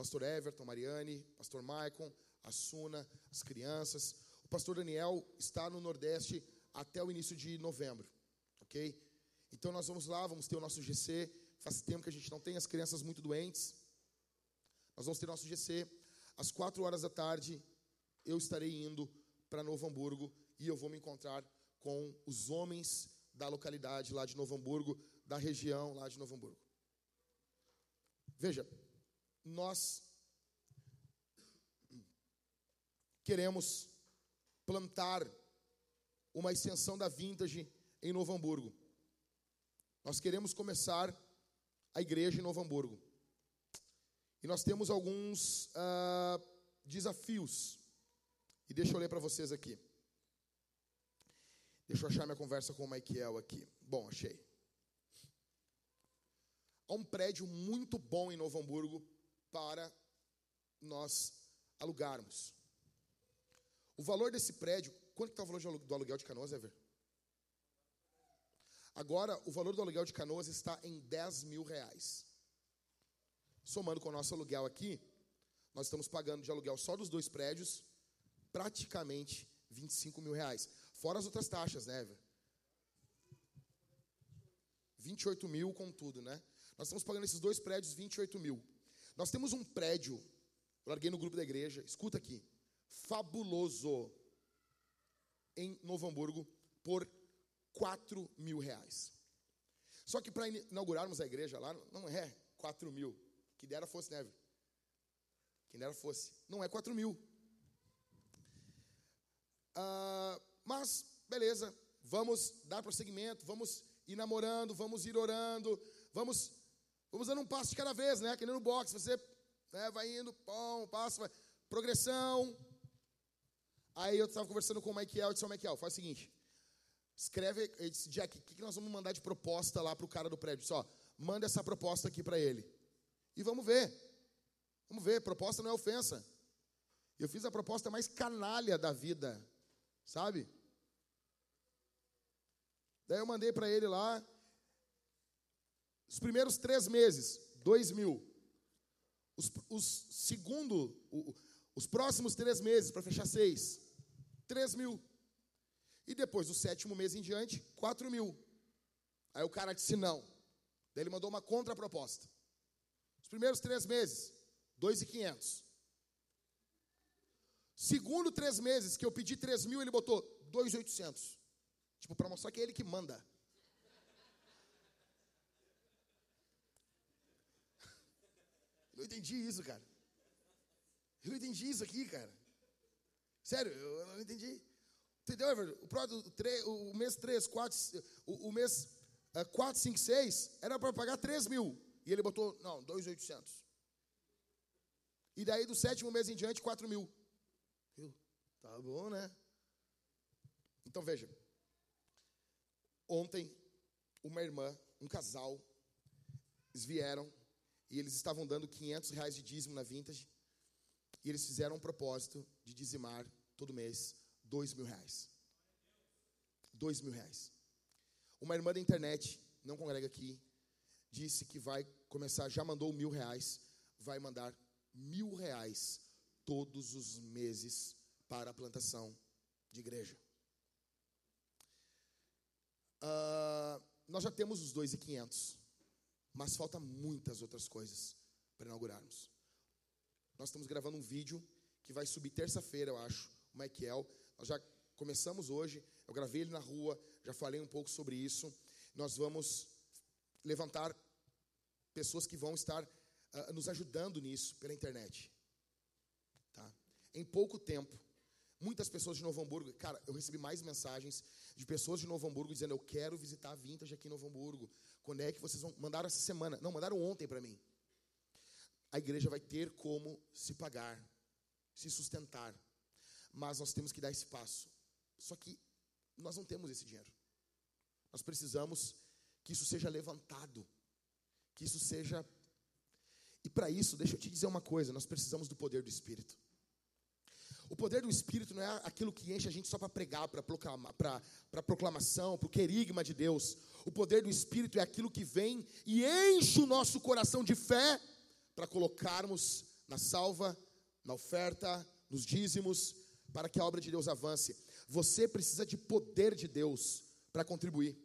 pastor Everton, Mariane, pastor Maicon, a Suna, as crianças. Pastor Daniel está no Nordeste até o início de novembro, ok? Então nós vamos lá, vamos ter o nosso GC. Faz tempo que a gente não tem as crianças muito doentes. Nós vamos ter nosso GC. Às quatro horas da tarde, eu estarei indo para Novo Hamburgo e eu vou me encontrar com os homens da localidade lá de Novo Hamburgo, da região lá de Novo Hamburgo. Veja, nós queremos plantar uma extensão da Vintage em Novo Hamburgo. Nós queremos começar a igreja em Novo Hamburgo. E nós temos alguns uh, desafios. E deixa eu ler para vocês aqui. Deixa eu achar minha conversa com o Michael aqui. Bom, achei. Há um prédio muito bom em Novo Hamburgo para nós alugarmos. O valor desse prédio, quanto está o valor do aluguel de canoas, Ever? Agora, o valor do aluguel de canoas está em 10 mil reais. Somando com o nosso aluguel aqui, nós estamos pagando de aluguel só dos dois prédios praticamente 25 mil reais. Fora as outras taxas, né, velho? 28 mil com tudo, né? Nós estamos pagando esses dois prédios 28 mil. Nós temos um prédio, larguei no grupo da igreja, escuta aqui, fabuloso, em Novo Hamburgo, por 4 mil reais. Só que para inaugurarmos a igreja lá, não é 4 mil, que dera fosse, né? Quem dera fosse. Não é 4 mil. Ah, mas, beleza, vamos dar prosseguimento, vamos ir namorando, vamos ir orando, vamos, vamos dando um passo de cada vez, né? Que nem no boxe, você né, vai indo, pão, passo, vai, progressão. Aí eu estava conversando com o Michael, eu disse, Michael, faz o seguinte, escreve, ele disse, Jack, o que, que nós vamos mandar de proposta lá para o cara do prédio? Só, manda essa proposta aqui para ele. E vamos ver. Vamos ver, proposta não é ofensa. Eu fiz a proposta mais canalha da vida, sabe? Daí eu mandei para ele lá, os primeiros três meses, dois mil. Os, os segundo, o, os próximos três meses, para fechar seis, três mil. E depois, do sétimo mês em diante, quatro mil. Aí o cara disse não. Daí ele mandou uma contraproposta. Os primeiros três meses, dois e quinhentos. Segundo três meses, que eu pedi três mil, ele botou dois oitocentos. Tipo, para mostrar que é ele que manda. Eu entendi isso, cara. Eu entendi isso aqui, cara. Sério, eu não entendi. Entendeu, Everton? O, o, mês 3, 4, o, o mês 4, 5, 6 era para pagar 3 mil. E ele botou, não, 2,800. E daí do sétimo mês em diante, 4 mil. Eu, tá bom, né? Então veja. Ontem, uma irmã, um casal, eles vieram e eles estavam dando 500 reais de dízimo na Vintage. E eles fizeram um propósito de dizimar todo mês dois mil reais. Dois mil reais. Uma irmã da internet, não congrega aqui, disse que vai começar, já mandou mil reais, vai mandar mil reais todos os meses para a plantação de igreja. Uh, nós já temos os dois e quinhentos, mas falta muitas outras coisas para inaugurarmos. Nós estamos gravando um vídeo que vai subir terça-feira, eu acho, o Michael. Nós já começamos hoje, eu gravei ele na rua, já falei um pouco sobre isso. Nós vamos levantar pessoas que vão estar uh, nos ajudando nisso pela internet. Tá? Em pouco tempo, muitas pessoas de Novo Hamburgo, cara, eu recebi mais mensagens de pessoas de Novo Hamburgo dizendo: Eu quero visitar a Vintage aqui em Novo Hamburgo. Quando é que vocês vão? Mandaram essa semana. Não, mandaram ontem para mim a igreja vai ter como se pagar, se sustentar. Mas nós temos que dar esse passo. Só que nós não temos esse dinheiro. Nós precisamos que isso seja levantado, que isso seja. E para isso, deixa eu te dizer uma coisa: nós precisamos do poder do Espírito. O poder do Espírito não é aquilo que enche a gente só para pregar, para proclamar, para proclamação, para o querigma de Deus. O poder do Espírito é aquilo que vem e enche o nosso coração de fé para colocarmos na salva, na oferta, nos dízimos, para que a obra de Deus avance. Você precisa de poder de Deus para contribuir.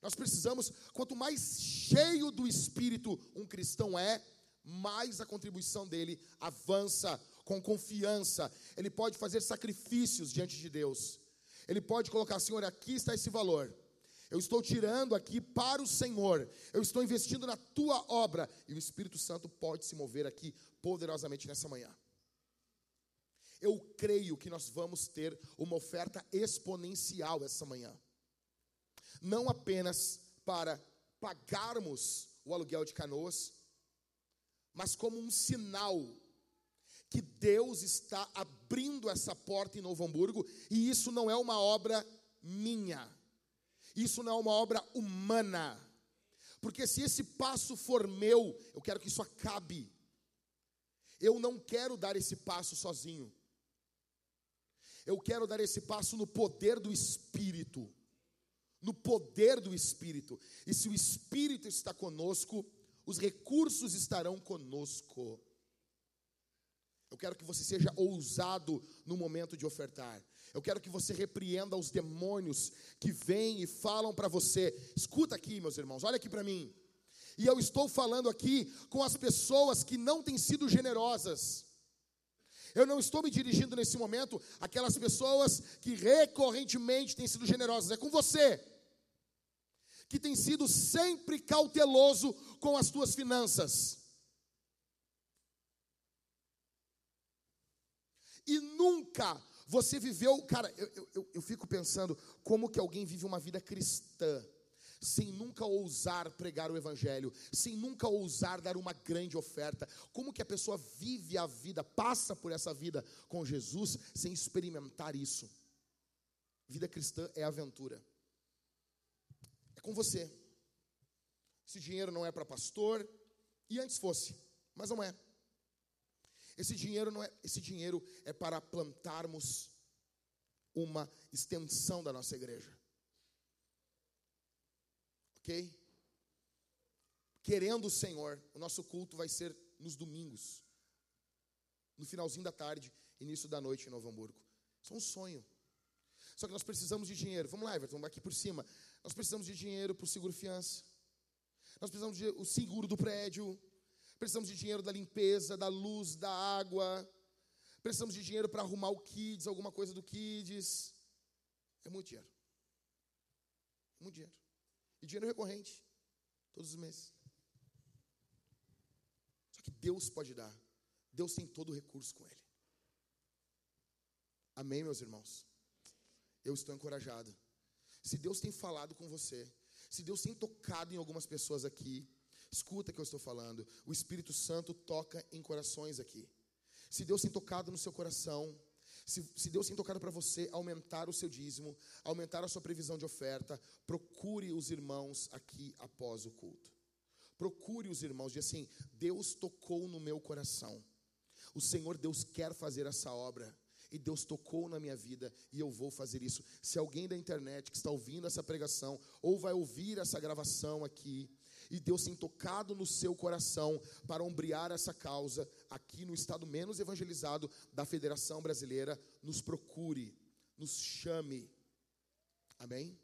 Nós precisamos, quanto mais cheio do Espírito um cristão é, mais a contribuição dele avança com confiança. Ele pode fazer sacrifícios diante de Deus. Ele pode colocar, Senhor, aqui está esse valor. Eu estou tirando aqui para o Senhor. Eu estou investindo na tua obra. E o Espírito Santo pode se mover aqui poderosamente nessa manhã. Eu creio que nós vamos ter uma oferta exponencial essa manhã. Não apenas para pagarmos o aluguel de canoas, mas como um sinal que Deus está abrindo essa porta em Novo Hamburgo, e isso não é uma obra minha. Isso não é uma obra humana. Porque se esse passo for meu, eu quero que isso acabe. Eu não quero dar esse passo sozinho. Eu quero dar esse passo no poder do Espírito. No poder do Espírito. E se o Espírito está conosco, os recursos estarão conosco. Eu quero que você seja ousado no momento de ofertar. Eu quero que você repreenda os demônios que vêm e falam para você. Escuta aqui, meus irmãos, olha aqui para mim. E eu estou falando aqui com as pessoas que não têm sido generosas. Eu não estou me dirigindo nesse momento àquelas pessoas que recorrentemente têm sido generosas, é com você, que tem sido sempre cauteloso com as tuas finanças. E nunca você viveu, cara, eu, eu, eu fico pensando como que alguém vive uma vida cristã sem nunca ousar pregar o evangelho, sem nunca ousar dar uma grande oferta. Como que a pessoa vive a vida, passa por essa vida com Jesus sem experimentar isso? Vida cristã é aventura. É com você. Esse dinheiro não é para pastor, e antes fosse, mas não é. Esse dinheiro não é, esse dinheiro é para plantarmos uma extensão da nossa igreja. Ok? Querendo o Senhor, o nosso culto vai ser nos domingos, no finalzinho da tarde, início da noite em Novo Hamburgo. Isso é um sonho. Só que nós precisamos de dinheiro. Vamos lá, Everton, aqui por cima. Nós precisamos de dinheiro para o seguro fiança. Nós precisamos de o seguro do prédio. Precisamos de dinheiro da limpeza, da luz, da água. Precisamos de dinheiro para arrumar o kids, alguma coisa do kids. É muito dinheiro. Muito dinheiro. E dinheiro recorrente, todos os meses. Só que Deus pode dar. Deus tem todo o recurso com Ele. Amém, meus irmãos? Eu estou encorajado. Se Deus tem falado com você, se Deus tem tocado em algumas pessoas aqui, escuta o que eu estou falando. O Espírito Santo toca em corações aqui. Se Deus tem tocado no seu coração, se, se Deus tem tocado para você aumentar o seu dízimo, aumentar a sua previsão de oferta, procure os irmãos aqui após o culto. Procure os irmãos, diz assim: Deus tocou no meu coração. O Senhor Deus quer fazer essa obra. E Deus tocou na minha vida e eu vou fazer isso. Se alguém da internet que está ouvindo essa pregação ou vai ouvir essa gravação aqui, e Deus tem tocado no seu coração para ombrear essa causa aqui no estado menos evangelizado da Federação Brasileira, nos procure, nos chame. Amém?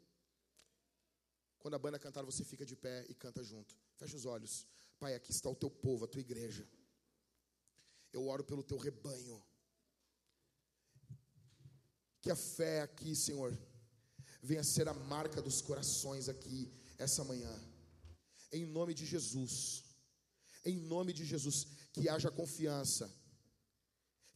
Quando a banda cantar, você fica de pé e canta junto. Fecha os olhos. Pai, aqui está o teu povo, a tua igreja. Eu oro pelo teu rebanho. Que a fé aqui, Senhor, venha ser a marca dos corações aqui essa manhã em nome de Jesus. Em nome de Jesus, que haja confiança.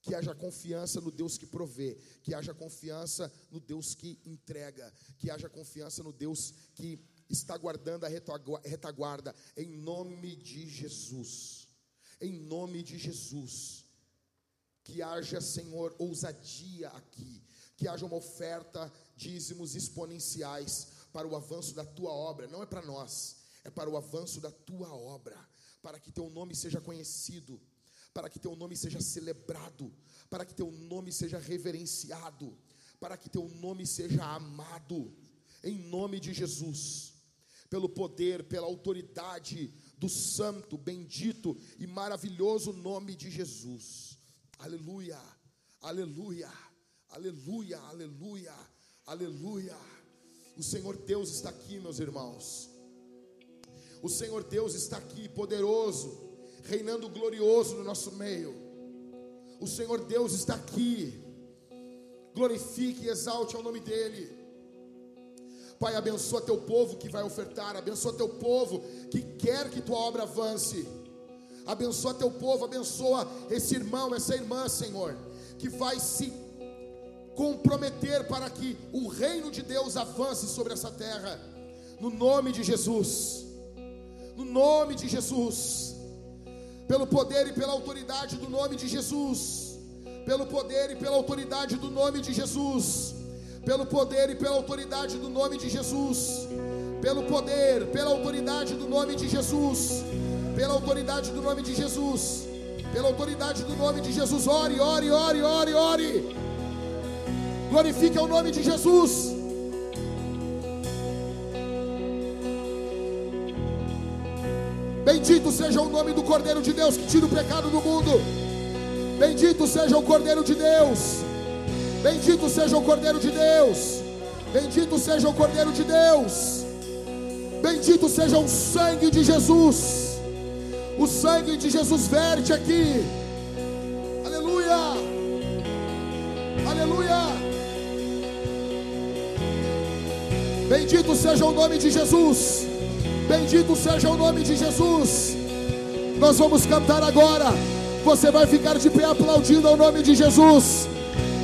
Que haja confiança no Deus que provê, que haja confiança no Deus que entrega, que haja confiança no Deus que está guardando a retaguarda, em nome de Jesus. Em nome de Jesus. Que haja, Senhor, ousadia aqui, que haja uma oferta, dízimos exponenciais para o avanço da tua obra, não é para nós, é para o avanço da tua obra, para que teu nome seja conhecido, para que teu nome seja celebrado, para que teu nome seja reverenciado, para que teu nome seja amado, em nome de Jesus, pelo poder, pela autoridade do santo, bendito e maravilhoso nome de Jesus. Aleluia, aleluia, aleluia, aleluia, aleluia. O Senhor Deus está aqui, meus irmãos. O Senhor Deus está aqui, poderoso, reinando glorioso no nosso meio. O Senhor Deus está aqui. Glorifique e exalte ao nome dEle. Pai, abençoa teu povo que vai ofertar, abençoa teu povo que quer que tua obra avance. Abençoa teu povo, abençoa esse irmão, essa irmã, Senhor, que vai se comprometer para que o reino de Deus avance sobre essa terra. No nome de Jesus no nome de Jesus, pelo poder e pela autoridade do nome de Jesus, pelo poder e pela autoridade do nome de Jesus, pelo poder e pela autoridade do nome de Jesus, pelo poder, pela autoridade do nome de Jesus, pela autoridade do nome de Jesus, pela autoridade do nome de Jesus, ore, ore, ore, ore, ore. Glorifique o nome de Jesus. Bendito seja o nome do Cordeiro de Deus que tira o pecado do mundo. Bendito seja o Cordeiro de Deus. Bendito seja o Cordeiro de Deus. Bendito seja o Cordeiro de Deus. Bendito seja o sangue de Jesus. O sangue de Jesus verte aqui. Aleluia. Aleluia. Bendito seja o nome de Jesus. Bendito seja o nome de Jesus. Nós vamos cantar agora. Você vai ficar de pé aplaudindo ao nome de Jesus.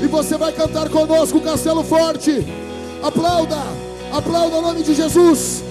E você vai cantar conosco, Castelo Forte. Aplauda, aplauda o nome de Jesus.